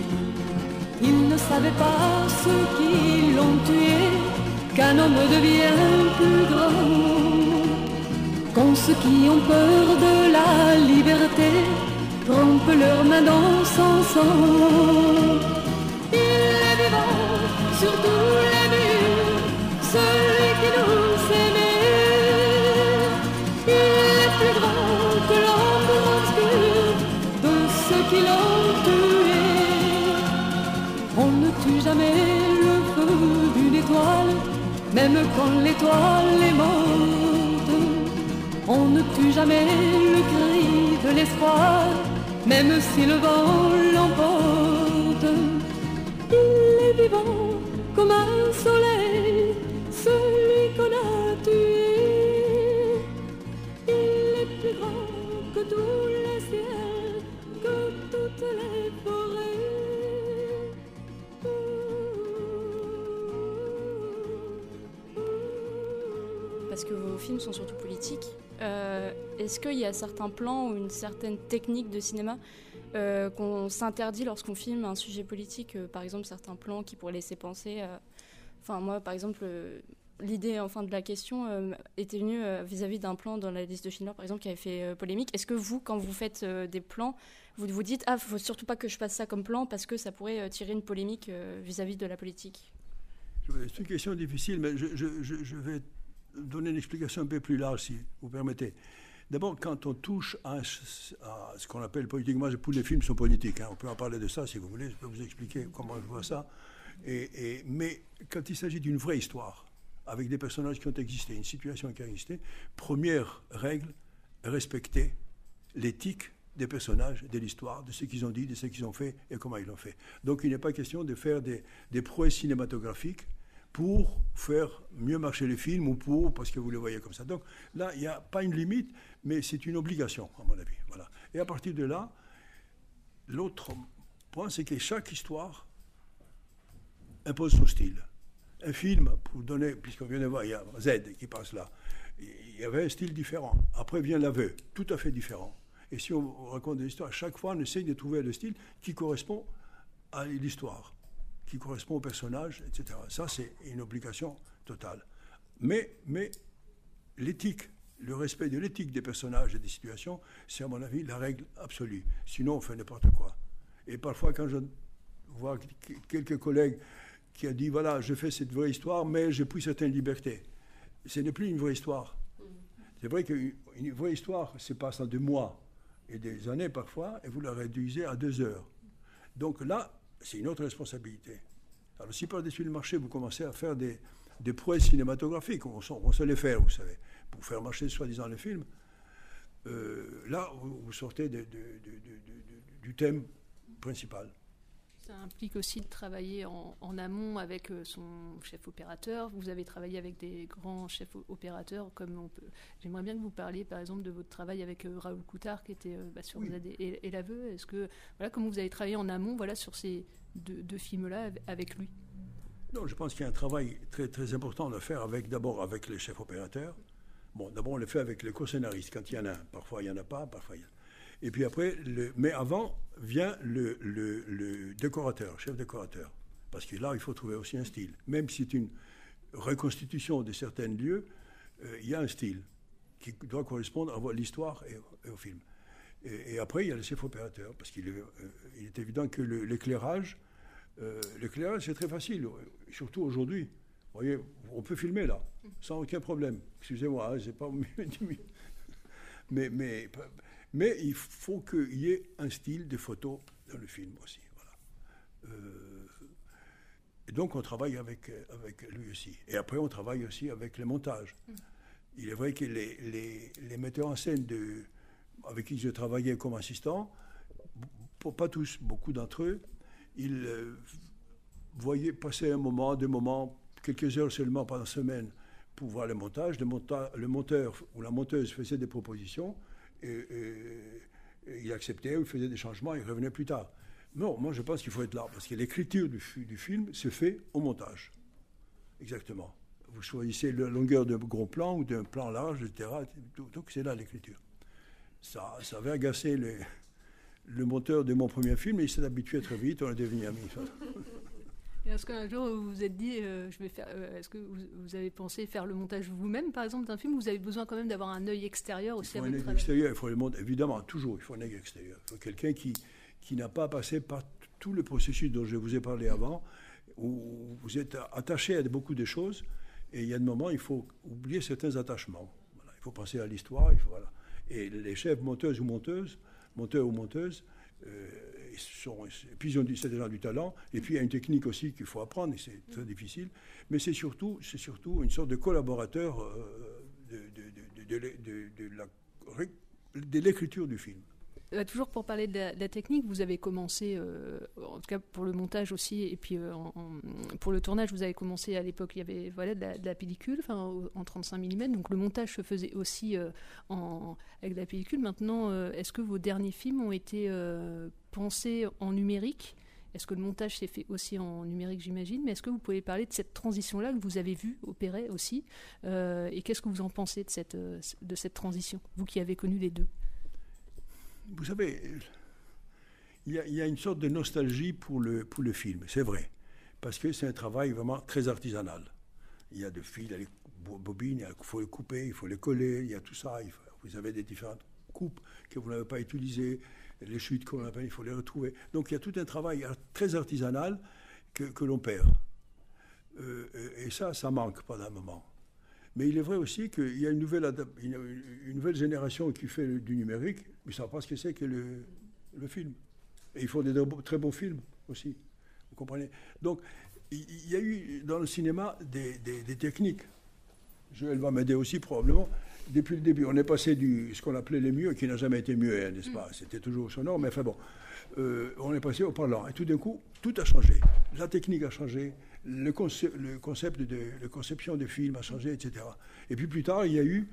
Il ne savait pas ce qui l'ont tué, qu'un homme devient plus grand. Qui ont peur de la liberté trempent leurs mains dans son sang. Il est vivant sur tous les murs, celui qui nous aimait. Il est plus grand que l'ombre obscure de ceux qui l'ont tué. On ne tue jamais le feu d'une étoile, même quand l'étoile est morte. Tue jamais le cri de l'espoir, même si le vent l'emporte. Est-ce qu'il y a certains plans ou une certaine technique de cinéma euh, qu'on s'interdit lorsqu'on filme un sujet politique euh, Par exemple, certains plans qui pourraient laisser penser. Enfin, moi, par exemple, euh, l'idée enfin de la question était venue vis-à-vis d'un plan dans la liste de Schindler, par exemple, qui avait fait polémique. Est-ce que vous, quand vous faites des plans, vous vous dites ah, faut surtout pas que je fasse ça comme plan parce que ça pourrait tirer une polémique vis-à-vis de la politique? C'est une question difficile, mais je vais donner une explication un peu plus large, si vous permettez. D'abord, quand on touche à, ce qu'on appelle politiquement, tous les films sont politiques, hein, on peut en parler de ça si vous voulez, je peux vous expliquer comment je vois ça. Et, mais quand il s'agit d'une vraie histoire, avec des personnages qui ont existé, une situation qui a existé, première règle, respecter l'éthique des personnages, de l'histoire, de ce qu'ils ont dit, de ce qu'ils ont fait et comment ils l'ont fait. Donc il n'est pas question de faire des, des prouesses cinématographiques pour faire mieux marcher les films ou pour, parce que vous le voyez comme ça. Donc là, il n'y a pas une limite, mais c'est une obligation, à mon avis. Voilà. Et à partir de là, l'autre point, c'est que chaque histoire impose son style. Un film, pour donner, puisqu'on vient de voir, il y a Z qui passe là, il y avait un style différent. Après vient l'aveu, tout à fait différent. Et si on raconte des histoires, à chaque fois, on essaye de trouver le style qui correspond à l'histoire, qui correspond au personnage, etc. Ça, c'est une obligation totale. Mais, mais l'éthique, le respect de l'éthique des personnages et des situations, c'est à mon avis la règle absolue. Sinon, on fait n'importe quoi. Et parfois, quand je vois qu- quelques collègues qui ont dit, voilà, je fais cette vraie histoire, mais j'ai pris certaines libertés. Ce n'est plus une vraie histoire. C'est vrai qu'une une vraie histoire se passe en deux mois et des années parfois, et vous la réduisez à deux heures. Donc là, c'est une autre responsabilité. Alors si par-dessus le marché, vous commencez à faire des, des prouesses cinématographiques, on, on sait les faire, vous savez, pour faire marcher soi-disant le film, euh, là, vous, sortez de- de- de- de- de- du thème principal. Ça implique aussi de travailler en, en amont avec euh, son chef opérateur. Vous avez travaillé avec des grands chefs opérateurs, comme on peut. J'aimerais bien que vous parliez, par exemple, de votre travail avec euh, Raoul Coutard, qui était bah, sur Oui. Et, et l'aveu. Est-ce que voilà, comment vous avez travaillé en amont, voilà, sur ces deux, deux films-là av- avec lui? Non, je pense qu'il y a un travail très, très important à faire avec, d'abord avec les chefs opérateurs. Bon, d'abord, on le fait avec les co-scénaristes, quand il y en a un. Parfois, il n'y en a pas, parfois, il y en a. Et puis après, le, mais avant vient le, le- le décorateur, chef décorateur. Parce que là, il faut trouver aussi un style. Même si c'est une reconstitution de certains lieux, euh, il y a un style qui doit correspondre à l'histoire et, au film. Et, après, il y a le chef opérateur, parce qu'il est, euh, évident que le- l'éclairage, euh, l'éclairage, c'est très facile, surtout aujourd'hui. Vous voyez, on peut filmer là, sans aucun problème. Excusez-moi, hein, j'ai pas. Mais, mais, mais il faut qu'il y ait un style de photo dans le film aussi. Voilà. Euh, et donc, on travaille avec, avec lui aussi. Et après, on travaille aussi avec le montage. Il est vrai que les, les, les metteurs en scène de, avec qui je travaillais comme assistant, pour pas tous, beaucoup d'entre eux, ils euh, voyaient passer un moment, deux moments, quelques heures seulement par semaine pour voir le montage. Le, monteur ou la monteuse faisait des propositions et, il acceptait ou il faisait des changements et il revenait plus tard. Non, moi je pense qu'il faut être là parce que l'écriture du, fi- du film se fait au montage. Exactement. Vous choisissez la longueur d'un gros plan ou d'un plan large, etc. Donc c'est là l'écriture. Ça, ça avait agacé le monteur de mon premier film, et il s'est habitué très vite, on est devenu amis. Est-ce qu'un jour vous vous êtes dit, euh, je vais faire, euh, est-ce que vous, vous avez pensé faire le montage vous-même, par exemple, d'un film, ou vous avez besoin quand même d'avoir un œil extérieur aussi Il faut à un œil extérieur, il faut le monde, évidemment, toujours, il faut un œil extérieur. Il faut quelqu'un qui, qui n'a pas passé par tout le processus dont je vous ai parlé avant, où vous êtes attaché à beaucoup de choses, et il y a des moments, il faut oublier certains attachements. Voilà, il faut penser à l'histoire, voilà. Et les chefs monteuses ou monteuses, monteurs ou monteuses, euh, et puis ils ont c'est du talent, et puis il y a une technique aussi qu'il faut apprendre, et c'est très difficile, mais c'est surtout, surtout une sorte de collaborateur euh, de, de- de- de l'écriture du film. Euh, toujours pour parler de la, technique, vous avez commencé, euh, en tout cas pour le montage aussi, et puis euh, en- pour le tournage, vous avez commencé à l'époque, il y avait voilà, de, la, pellicule en 35 mm, donc le montage se faisait aussi en, avec de la pellicule. Maintenant, est-ce que vos derniers films ont été pensés en numérique? Est-ce que le montage s'est fait aussi en numérique, j'imagine? Mais est-ce que vous pouvez parler de cette transition-là que vous avez vue opérer aussi Et qu'est-ce que vous en pensez de cette, de cette transition, vous qui avez connu les deux? Vous savez, il y, a, une sorte de nostalgie pour le, pour le film, c'est vrai, parce que c'est un travail vraiment très artisanal. Il y a des fils, il y a bobines, il faut les couper, il faut les coller, il y a tout ça. vous avez des différentes coupes que vous n'avez pas utilisées, les chutes qu'on appelle, il faut les retrouver. Donc il y a tout un travail très artisanal que, que l'on perd. Euh, et ça, ça manque pendant un moment. Mais il est vrai aussi qu'il y a une nouvelle, une, nouvelle génération qui fait du numérique, mais ils ne savent pas ce que c'est que le, le film. Et ils font des de- très bons films aussi. Vous comprenez? Donc, il y a eu dans le cinéma des, des- des techniques. Joël va m'aider aussi probablement. Depuis le début, on est passé du ce qu'on appelait les muets, qui n'a jamais été muet, hein, n'est-ce pas? C'était toujours sonore, mais enfin bon. Euh, on est passé au parlant. Et tout d'un coup, tout a changé. La technique a changé, le, conce- le concept de la conception des films a changé, etc. Et puis plus tard, il y a eu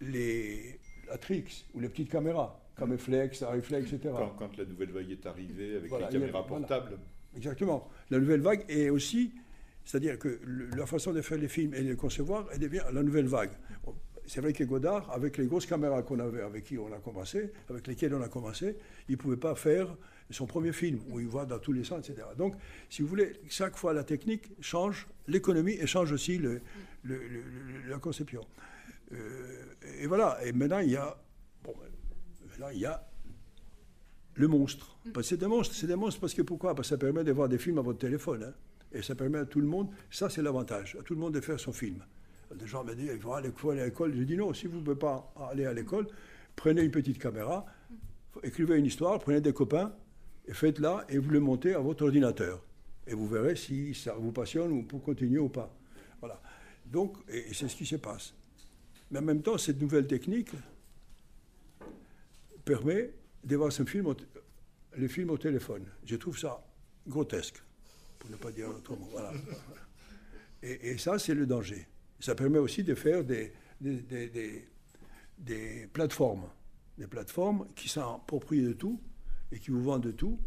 les, la Trix, ou les petites caméras, Caméflex, Ariflex, etc. Quand, quand la nouvelle vague est arrivée avec Voilà, les caméras voilà. portables. Exactement. La nouvelle vague est aussi, c'est-à-dire que le- la façon de faire les films et de les concevoir, elle devient la nouvelle vague. C'est vrai que Godard, avec les grosses caméras qu'on avait, avec qui on a commencé, avec lesquelles on a commencé, il ne pouvait pas faire son premier film où il voit dans tous les sens, etc. Donc, si vous voulez, chaque fois la technique change l'économie et change aussi le- le- le- le- la conception. Euh, et voilà. Et maintenant, il y a, bon, maintenant, il y a le monstre. Que c'est des monstres, c'est des monstres parce que pourquoi? Parce que ça permet de voir des films à votre téléphone. hein. Et ça permet à tout le monde, ça c'est l'avantage, à tout le monde de faire son film. Des gens me disent, il faut aller à l'école. Je dis non, si vous ne pouvez pas aller à l'école, prenez une petite caméra, écrivez une histoire, prenez des copains, faites-la, et vous le montez à votre ordinateur. Et vous verrez si ça vous passionne ou pour continuer ou pas. Voilà. Donc, et, c'est ce qui se passe. Mais en même temps, cette nouvelle technique permet de voir ce film les films au téléphone. Je trouve ça grotesque, pour ne pas dire autrement. Voilà. Et, ça, c'est le danger. Ça permet aussi de faire des, des, des- des- plateformes. Des plateformes qui sont propriées de tout et qui vous vendent de tout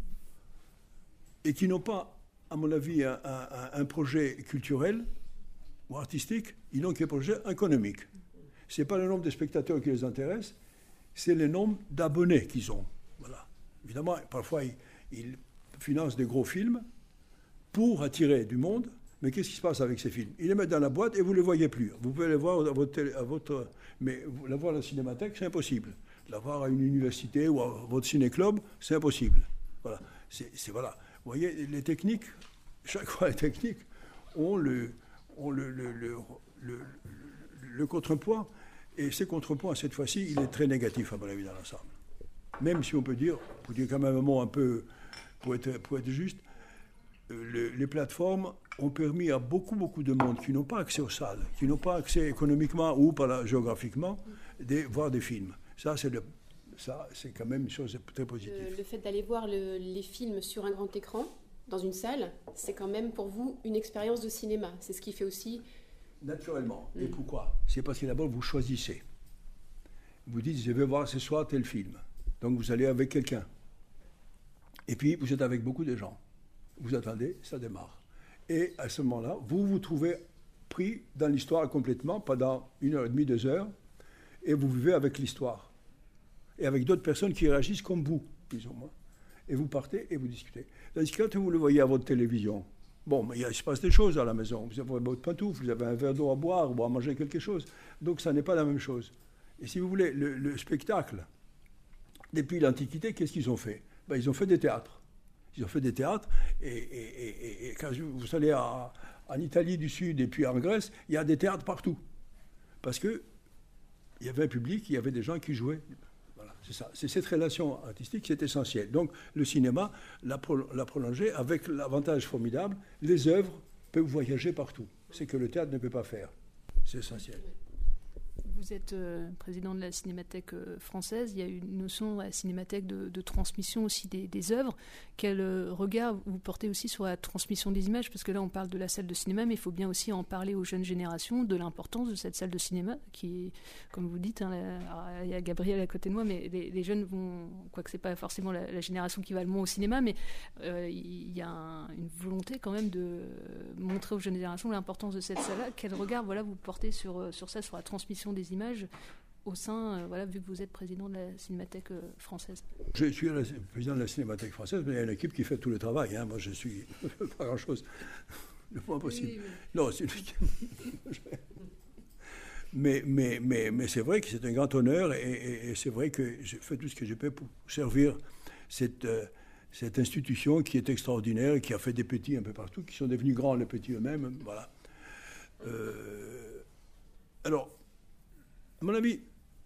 et qui n'ont pas, à mon avis, un, projet culturel ou artistique, ils n'ont qu'un projet économique. Ce n'est pas le nombre de spectateurs qui les intéresse, c'est le nombre d'abonnés qu'ils ont. Voilà. Évidemment, parfois, ils, financent des gros films pour attirer du monde, mais qu'est-ce qui se passe avec ces films? Ils les mettent dans la boîte et vous ne les voyez plus. Vous pouvez les voir à votre, à votre mais la voir à la cinémathèque, c'est impossible. La voir à une université ou à votre ciné-club, c'est impossible. Voilà. Voilà. Vous voyez, les techniques, chaque fois les techniques ont le, ont le, le, le, contrepoids, et ces contrepoints, cette fois-ci, il est très négatif, à mon avis, dans l'ensemble. Même si on peut dire, pour dire quand même un mot un peu, pour être, pour être juste, euh, le- les plateformes ont permis à beaucoup, beaucoup de monde qui n'ont pas accès aux salles, qui n'ont pas accès économiquement ou par géographiquement, de voir des films. Ça, c'est le- ça, c'est quand même une chose très positive. Le, fait d'aller voir le- les films sur un grand écran, dans une salle, c'est quand même pour vous une expérience de cinéma. C'est ce qui fait aussi. Naturellement. Et Mm. pourquoi? C'est parce que d'abord, vous choisissez. Vous dites, je vais voir ce soir tel film. Donc vous allez avec quelqu'un. Et puis, vous êtes avec beaucoup de gens. Vous attendez, ça démarre. Et à ce moment-là, vous vous trouvez pris dans l'histoire complètement pendant une heure et demie, deux heures, et vous vivez avec l'histoire. Et avec d'autres personnes qui réagissent comme vous, plus ou moins. Et vous partez et vous discutez. Tandis que quand vous le voyez à votre télévision, Bon, mais il se passe des choses à la maison. Vous avez votre pantoufle, vous avez un verre d'eau à boire ou à manger quelque chose. Donc ça n'est pas la même chose. Et si vous voulez, le, spectacle, depuis l'Antiquité, qu'est-ce qu'ils ont fait? Ben, Ils ont fait des théâtres. Ils ont fait des théâtres. Et, quand vous allez en Italie du Sud et puis en Grèce, il y a des théâtres partout. Parce que il y avait un public, il y avait des gens qui jouaient. C'est cette relation artistique qui est essentielle. Donc le cinéma l'a, prolongé avec l'avantage formidable, les œuvres peuvent voyager partout. C'est que le théâtre ne peut pas faire. C'est essentiel. Vous êtes euh, président de la Cinémathèque euh, française. Il y a une notion à la Cinémathèque de, transmission aussi des, œuvres. Quel euh, regard vous portez aussi sur la transmission des images? Parce que là, on parle de la salle de cinéma, mais il faut bien aussi en parler aux jeunes générations de l'importance de cette salle de cinéma, qui, comme vous dites, hein, il y a Gabriel à côté de moi, mais les, jeunes vont, quoique c'est pas forcément la, génération qui va le moins au cinéma, mais il y a une volonté quand même de montrer aux jeunes générations l'importance de cette salle-là. Quel regard, voilà, vous portez sur sur ça, sur la transmission des images au sein, euh, voilà, vu que vous êtes président de la Cinémathèque euh, française Je suis le président de la Cinémathèque française, mais il y a une équipe qui fait tout le travail. Hein. Moi, je suis pas grand-chose. Le moins possible. Non, c'est mais, mais, mais, mais c'est vrai que c'est un grand honneur et, c'est vrai que je fais tout ce que je peux pour servir cette, euh, cette institution qui est extraordinaire et qui a fait des petits un peu partout, qui sont devenus grands les petits eux-mêmes. Voilà. alors, à mon avis,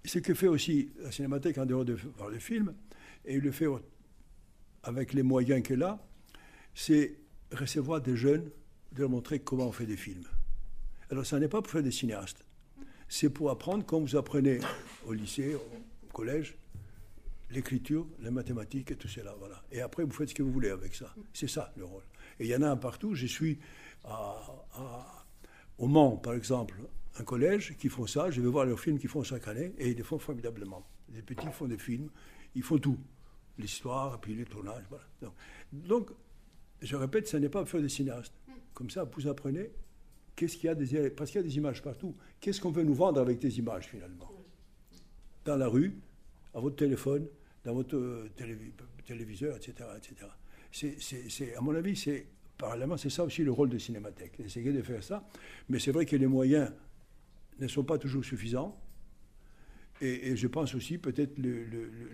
ce que fait aussi la Cinémathèque en dehors de voir les films, et il le fait avec les moyens qu'elle a, c'est recevoir des jeunes, de leur montrer comment on fait des films. Alors, ça n'est pas pour faire des cinéastes. C'est pour apprendre, comme vous apprenez au lycée, au collège, l'écriture, les mathématiques et tout cela. Voilà. Et après, vous faites ce que vous voulez avec ça. C'est ça le rôle. Et il y en a un partout. Je suis au Mans, par exemple, un collège qui font ça. Je vais voir leurs films qu'ils font chaque année et ils les font formidablement. Les petits font des films, ils font tout. L'histoire, puis les tournages. Donc, je répète, ce n'est pas faire des cinéastes. Comme ça, vous apprenez qu'est-ce qu'il y a des parce qu'il y a des images partout. Qu'est-ce qu'on veut nous vendre avec des images finalement? Dans la rue, à votre téléphone, dans votre euh, téléviseur, etc., etc. C'est, à mon avis, c'est parallèlement, c'est ça aussi le rôle de Cinémathèque, d'essayer de faire ça. Mais c'est vrai que les moyens ne sont pas toujours suffisants. Et, je pense aussi, peut-être, le,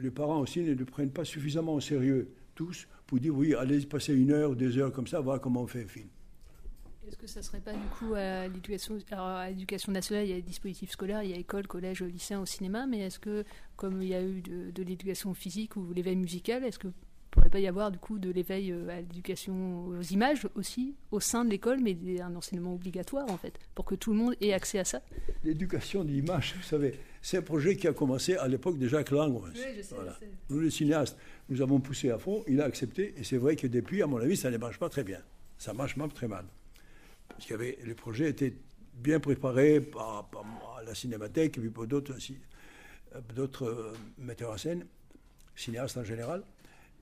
les parents aussi ne le prennent pas suffisamment au sérieux, tous, pour dire oui, allez passer une heure deux heures comme ça, voir comment on fait un film. Est-ce que ça ne serait pas du coup à l'éducation, nationale, il y a des dispositifs scolaires, il y a école, collège, lycéen au cinéma, mais est-ce que, comme il y a eu de l'éducation physique ou l'éveil musical, est-ce que pourrait pas y avoir du coup de l'éveil euh, à l'éducation aux images aussi au sein de l'école, mais un enseignement obligatoire en fait, pour que tout le monde ait accès à ça L'éducation de l'image, vous savez, c'est un projet qui a commencé à l'époque de Jacques Lang. Oui, je sais, Nous, les cinéastes, nous avons poussé à fond, il a accepté, et c'est vrai que depuis, à mon avis, ça ne marche pas très bien. Ça marche même très mal. Parce que le projet était bien préparé par, par la cinémathèque et puis par d'autres, euh, d'autres euh, metteurs en scène, cinéastes en général.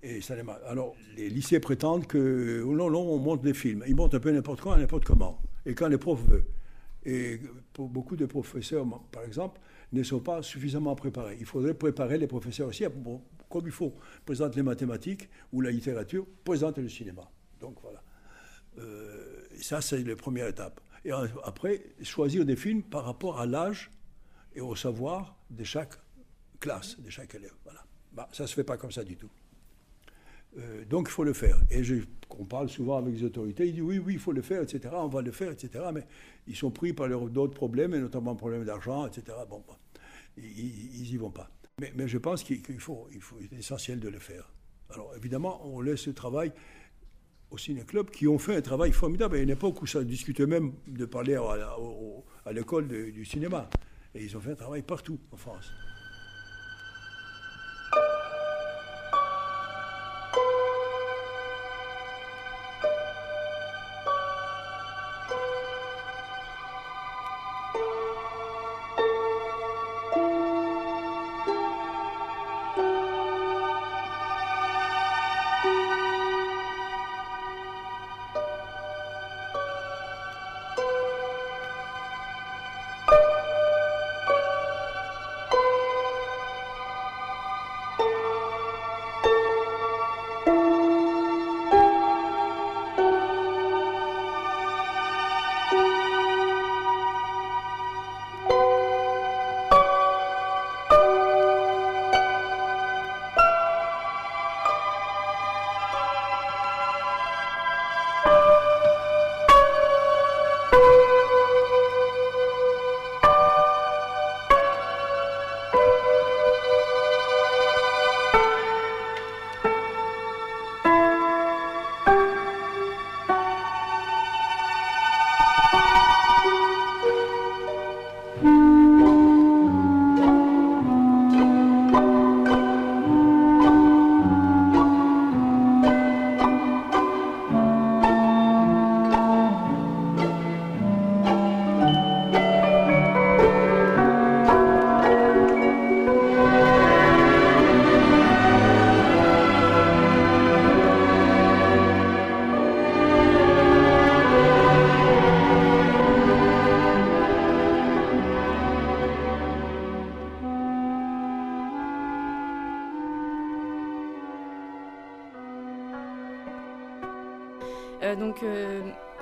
Et ça Alors, les lycées prétendent que, oh non, non, on monte des films. Ils montent un peu n'importe quoi, n'importe comment. Et quand les profs veulent. Et beaucoup de professeurs, par exemple, ne sont pas suffisamment préparés. Il faudrait préparer les professeurs aussi, comme il faut. Présenter les mathématiques ou la littérature, présenter le cinéma. Donc voilà. Euh, ça, c'est la première étape. Et après, choisir des films par rapport à l'âge et au savoir de chaque classe, de chaque élève. Voilà. Bah, ça ne se fait pas comme ça du tout. Euh, donc il faut le faire. Et on parle souvent avec les autorités, ils disent oui, oui, il faut le faire, etc., on va le faire, etc., mais ils sont pris par d'autres problèmes, et notamment problème d'argent, etc. Bon, bah, ils n'y vont pas. Mais, je pense qu'il faut, il faut, c'est essentiel de le faire. Alors évidemment, on laisse le travail au ciné-club qui ont fait un travail formidable. À une époque où ça discutait même de parler à l'école du cinéma. Et ils ont fait un travail partout en France.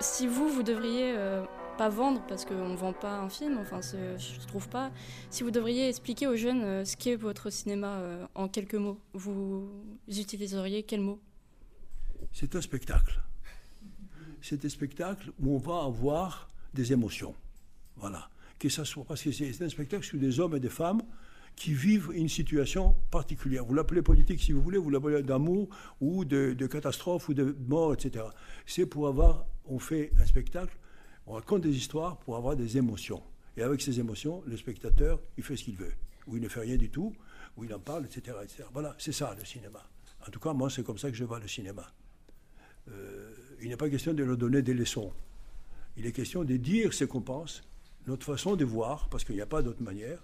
Si vous, vous devriez euh, pas vendre parce qu'on ne vend pas un film, enfin, je trouve pas. Si vous devriez expliquer aux jeunes euh, ce qu'est votre cinéma euh, en quelques mots, vous utiliseriez quels mots C'est un spectacle. C'est un spectacle où on va avoir des émotions. Voilà. Que ça soit, parce que c'est un spectacle sur des hommes et des femmes qui vivent une situation particulière. Vous l'appelez politique si vous voulez, vous l'appelez d'amour ou de, catastrophe ou de mort, etc. C'est pour avoir, on fait un spectacle, on raconte des histoires pour avoir des émotions. Et avec ces émotions, le spectateur, il fait ce qu'il veut. Ou il ne fait rien du tout, ou il en parle, etc. etc. Voilà, c'est ça le cinéma. En tout cas, moi, c'est comme ça que je vois le cinéma. Euh, il n'est pas question de leur donner des leçons. Il est question de dire ce qu'on pense, notre façon de voir, parce qu'il n'y a pas d'autre manière,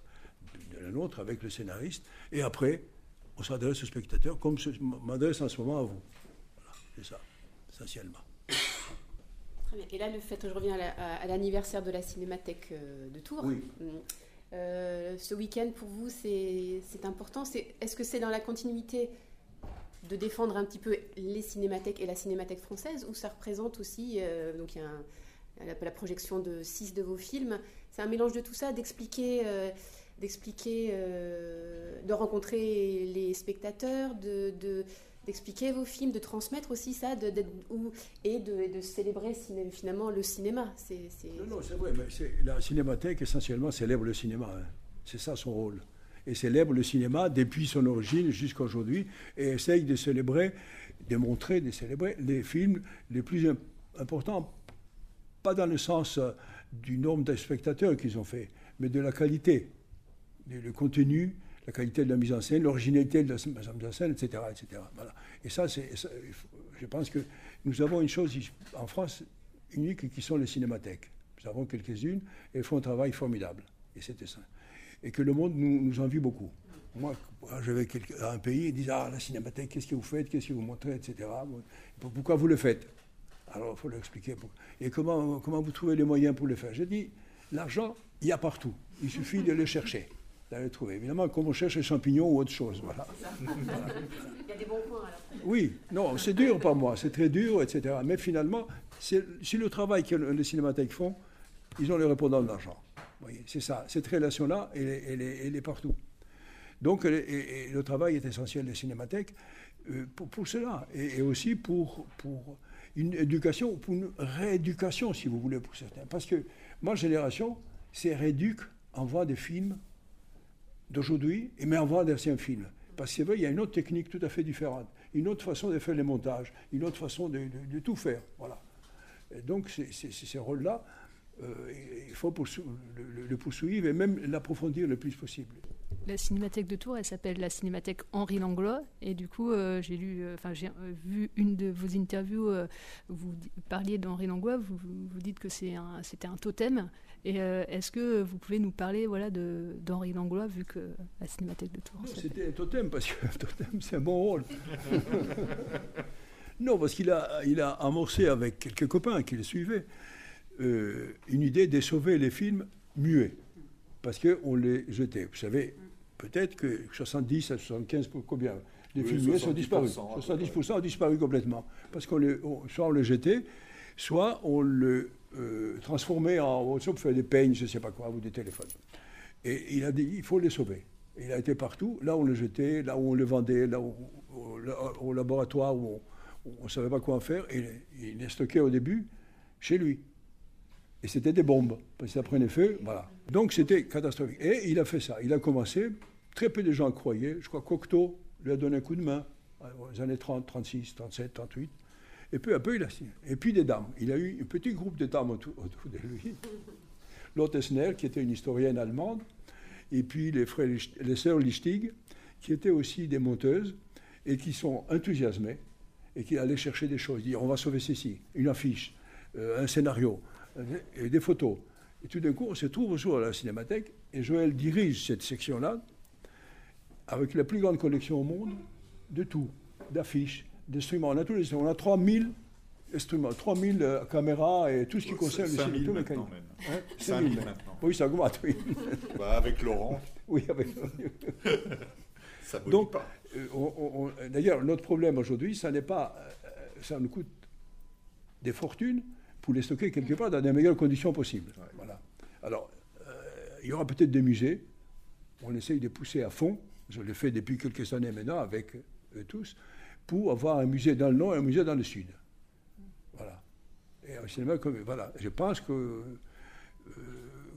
la nôtre avec le scénariste, et après, on s'adresse au spectateur comme je m'adresse en ce moment à vous. Voilà, c'est ça, essentiellement. Très bien. Et là, le fait, je reviens à la- à à l'anniversaire de la Cinémathèque euh, de Tours. Oui. Mm. Euh, ce week-end, pour vous, c'est important. Est-ce que c'est dans la continuité de défendre un petit peu les cinémathèques et la cinémathèque française, ou ça représente aussi, euh, donc il y a un- la, la projection de six de vos films, c'est un mélange de tout ça, d'expliquer, euh, d'expliquer, euh, de rencontrer les spectateurs, de, de- d'expliquer vos films, de transmettre aussi ça, et de, célébrer finalement le cinéma. Non, non, c'est vrai, mais la cinémathèque, essentiellement, célèbre le cinéma. hein. C'est ça son rôle. Et célèbre le cinéma depuis son origine jusqu'à aujourd'hui et essaye de célébrer, de montrer, de célébrer les films les plus im- importants, pas dans le sens euh, du nombre de spectateurs qu'ils ont fait, mais de la qualité, le, contenu, la qualité de la mise en scène, l'originalité de la mise en scène, etc. etc. Voilà. Et ça, c'est, je pense que nous avons une chose en France unique qui sont les cinémathèques. Nous avons quelques-unes et elles font un travail formidable. Et c'était ça. Et que le monde nous, nous envie beaucoup. Moi, je vais à un pays, ils disent Ah, la cinémathèque, qu'est-ce que vous faites Qu'est-ce que vous montrez etc. Pourquoi vous le faites? Alors, il faut l'expliquer. pour- Et comment, comment vous trouvez les moyens pour le faire? Je dis L'argent, il y a partout. Il suffit de le chercher, d'aller le trouver. Évidemment, comme on cherche les champignons ou autre chose. Voilà. Il y a des bons points alors. Oui, non, c'est dur pour moi, c'est très dur, etc. Mais finalement, c'est le travail que les cinémathèques font, ils ont le répondant de l'argent. C'est ça, cette relation-là, elle, est- elle elle est partout. Donc, et- et le travail est essentiel des cinémathèques euh, pour, pour cela, et, et aussi pour, pour une éducation, pour une rééducation, si vous voulez, pour certains. Parce que ma génération, c'est rééduque en voit des films d'aujourd'hui, et mais en voit d'anciens films. Parce qu'il y a une autre technique tout à fait différente, une autre façon de faire les montages, une autre façon de, tout faire. Voilà. Donc, c'est- c'est- c'est ce rôle-là, euh, il faut le, poursuivre et même l'approfondir le plus possible. La cinémathèque de Tours, elle s'appelle la cinémathèque Henri Langlois. Et du coup, euh, j'ai lu, euh, enfin, j'ai vu une de vos interviews. euh, vous parliez d'Henri Langlois. Vous, vous, dites que c'est un, c'était un totem. Et euh, est-ce que vous pouvez nous parler, voilà, de d'Henri Langlois, vu que la cinémathèque de Tours. C'était un totem, parce que un totem, c'est un bon rôle. non, parce qu'il a, il a amorcé avec quelques copains qui le suivaient euh, une idée de sauver les films muets, parce qu'on les jetait. Vous savez, peut-être que 70 à 75, pour combien Les Oui, films muets sont 70%, disparus. à peu 70% ont disparu complètement. Parce qu'on les, on- soit on les jetait, soit on le euh, transformait en pour faire des peignes, je ne sais pas quoi, ou des téléphones. Et il a dit, il faut les sauver. Il a été partout, là où on le jetait, là où on le vendait, là où, au, laboratoire où on ne savait pas quoi en faire. Et il les stockait au début chez lui. Et c'était des bombes, parce que ça prenait feu, voilà. Donc c'était catastrophique. Et il a fait ça. Il a commencé, très peu de gens croyaient. Je crois Cocteau lui a donné un coup de main, aux années 30, 36, 37, 38. Et peu à peu, il a signé. Et puis des dames. Il a eu un petit groupe de dames autour, de lui. Lotte Esner, qui était une historienne allemande, et puis les, frères, les sœurs Lichtig, qui étaient aussi des monteuses, et qui sont enthousiasmées, et qui allaient chercher des choses, dire on va sauver ceci, une affiche, euh, un scénario, euh, et des photos. Et tout d'un coup, on se trouve au jour à la Cinémathèque, et Joël dirige cette section-là, avec la plus grande collection au monde de tout, d'affiches, d'instruments. On a tous les instruments. On a 3000 instruments, 3000 euh, caméras et tout ce qui concerne le 5000 cinéma maintenant mécanique. même. Hein 5000 5000 maintenant. Oui, ça augmente, oui. Bah, avec Laurent. Oui, avec Ça Donc, pas. euh, d'ailleurs, notre problème aujourd'hui, ça n'est pas. euh, ça nous coûte des fortunes pour les stocker quelque part dans les meilleures conditions possibles. Voilà. Alors, euh, il y aura peut-être des musées. On essaye de pousser à fond. Je le fais depuis quelques années maintenant avec eux tous, pour avoir un musée dans le nord et un musée dans le sud. Voilà. Et un cinéma comme. Voilà. Je pense que. euh,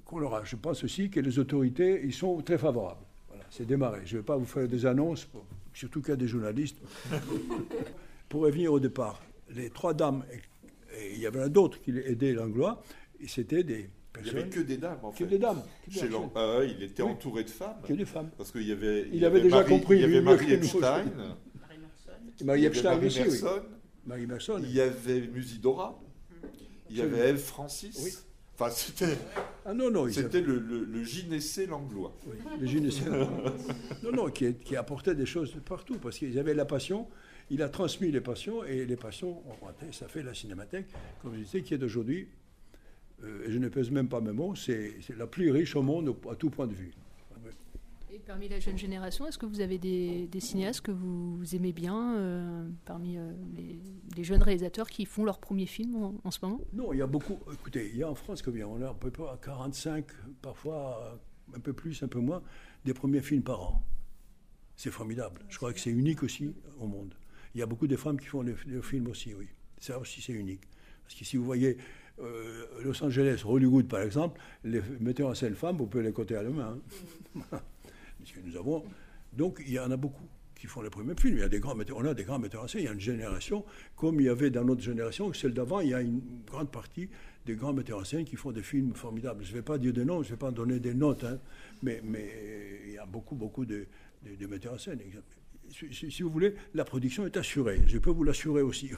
qu'on l'aura. Je pense aussi que les autorités, ils sont très favorables. Voilà, c'est démarré. Je ne vais pas vous faire des annonces, pour- surtout qu'il y a des journalistes. pour revenir au départ, les trois dames, et, il y avait d'autres qui aidaient l'anglois, et c'était des Il n'y avait que des dames, en Que fait. des dames. que des dames. Ouais, il était Oui. entouré de femmes. Que des femmes. Parce qu'il y avait. Il y avait déjà Marie- compris, Il y avait Marie. Epstein. Marie il y avait Epstein Marie oui. Merson. Il y avait Musidora. Il y avait. Eve Francis. Oui. Enfin, c'était. Ah non, non, le, le, le gynécée langlois. Oui, le gynécée. non, non, qui, qui apportait des choses de partout, parce qu'ils avaient la passion, il a transmis les passions, et les passions. Ça fait la cinémathèque, comme je disais, qui est d'aujourd'hui, euh, et je ne pèse même pas mes mots, c'est la plus riche au monde à tout point de vue. Et parmi la jeune génération, est-ce que vous avez des, des cinéastes que vous aimez bien euh, parmi euh, les, les jeunes réalisateurs qui font leur premier film en, en ce moment? Non, il y a beaucoup. Écoutez, il y a en France combien On a à peu près 45, parfois un peu plus, un peu moins, des premiers films par an. C'est formidable. Je crois que c'est unique aussi au monde. Il y a beaucoup de femmes qui font des des films aussi, oui. Ça aussi, c'est unique. Parce que si vous voyez euh, Los Angeles, Hollywood par exemple, les metteurs en scène femmes, vous pouvez les compter à la main. hein. Parce que nous avons. Donc, il y en a beaucoup qui font les premiers films. Il y a des grands metteurs, on a des grands metteurs en scène. Il y a une génération, comme il y avait dans notre génération, celle d'avant, il y a une grande partie des grands metteurs en scène qui font des films formidables. Je ne vais pas dire des noms, je ne vais pas donner des notes, hein, mais, mais il y a beaucoup, beaucoup de, metteurs en scène. Si vous voulez, la production est assurée. Je peux vous l'assurer aussi.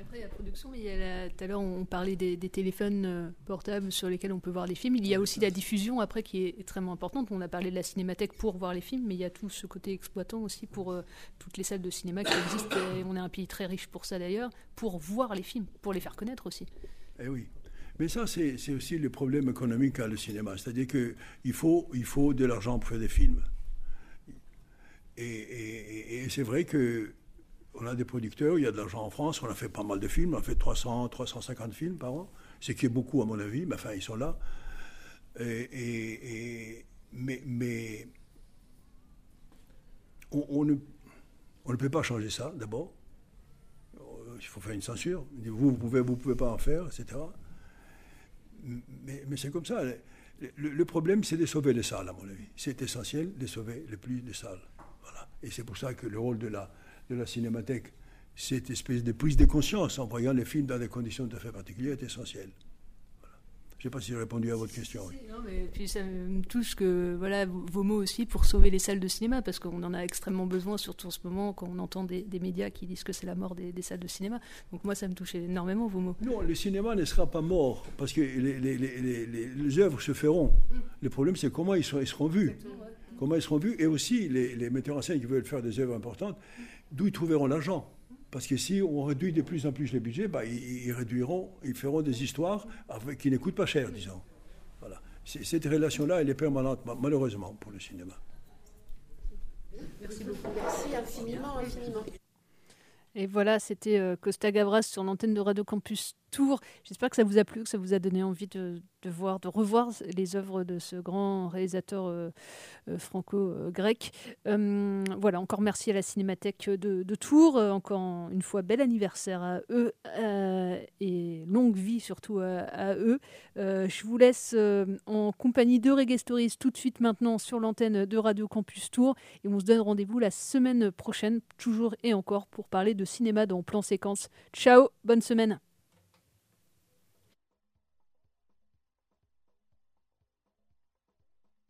Après, il y a la production, mais il y a la- tout à l'heure, on parlait des, des téléphones euh, portables sur lesquels on peut voir les films. Il y a aussi la diffusion, après, qui est extrêmement importante. On a parlé de la cinémathèque pour voir les films, mais il y a tout ce côté exploitant aussi pour euh, toutes les salles de cinéma qui existent. Et on est un pays très riche pour ça, d'ailleurs, pour voir les films, pour les faire connaître aussi. Eh oui. Mais ça, c'est aussi le problème économique qu'a le cinéma. C'est-à-dire qu'il faut, il faut de l'argent pour faire des films. Et, et- et- et c'est vrai que on a des producteurs, il y a de l'argent en France, on a fait pas mal de films, on a fait 300, 350 films par an, ce qui est beaucoup à mon avis, mais enfin, ils sont là. Mais on, ne, peut pas changer ça, d'abord. Euh, Il faut faire une censure. Vous, vous pouvez, vous pouvez pas en faire, etc. Mais, c'est comme ça. Le problème, c'est de sauver les salles, à mon avis. C'est essentiel de sauver le plus de salles. Voilà. Et c'est pour ça que le rôle de la, de la cinémathèque, cette espèce de prise de conscience en voyant les films dans des conditions tout à fait particulières, est essentiel. Voilà. Je ne sais pas si j'ai répondu à votre question. oui. Non, mais puis ça me touche que voilà vos mots aussi pour sauver les salles de cinéma parce qu'on en a extrêmement besoin surtout en ce moment quand on entend des, des médias qui disent que c'est la mort des, des salles de cinéma. Donc moi ça me touche énormément vos mots. Non, le cinéma ne sera pas mort parce que les, les- les- les- les- les œuvres se feront. Le problème, c'est comment ils, sont- ils seront vus. Comment ils seront vus et aussi les, les metteurs en scène qui veulent faire des œuvres importantes, d'où ils trouveront l'argent. Parce que si on réduit de plus en plus les budgets, bah, ils, ils réduiront, ils feront des histoires avec- qui ne coûtent pas cher, disons. Voilà. Cette relation-là, elle est permanente, ma- malheureusement, pour le cinéma. Merci beaucoup. Merci infiniment, infiniment. Et voilà, c'était euh, Costa Gavras sur l'antenne de Radio Campus J'espère que ça vous a plu, que ça vous a donné envie de, voir, de revoir les œuvres de ce grand réalisateur euh, euh, franco-grec. Euh, voilà, encore merci à la Cinémathèque de, Tours. Encore une fois, bel anniversaire à eux et longue vie surtout à, à eux. Je vous laisse en compagnie de Reggae Stories tout de suite maintenant sur l'antenne de Radio Campus Tours et on se donne rendez-vous la semaine prochaine, toujours et encore, pour parler de cinéma dans plan séquence. Ciao, bonne semaine.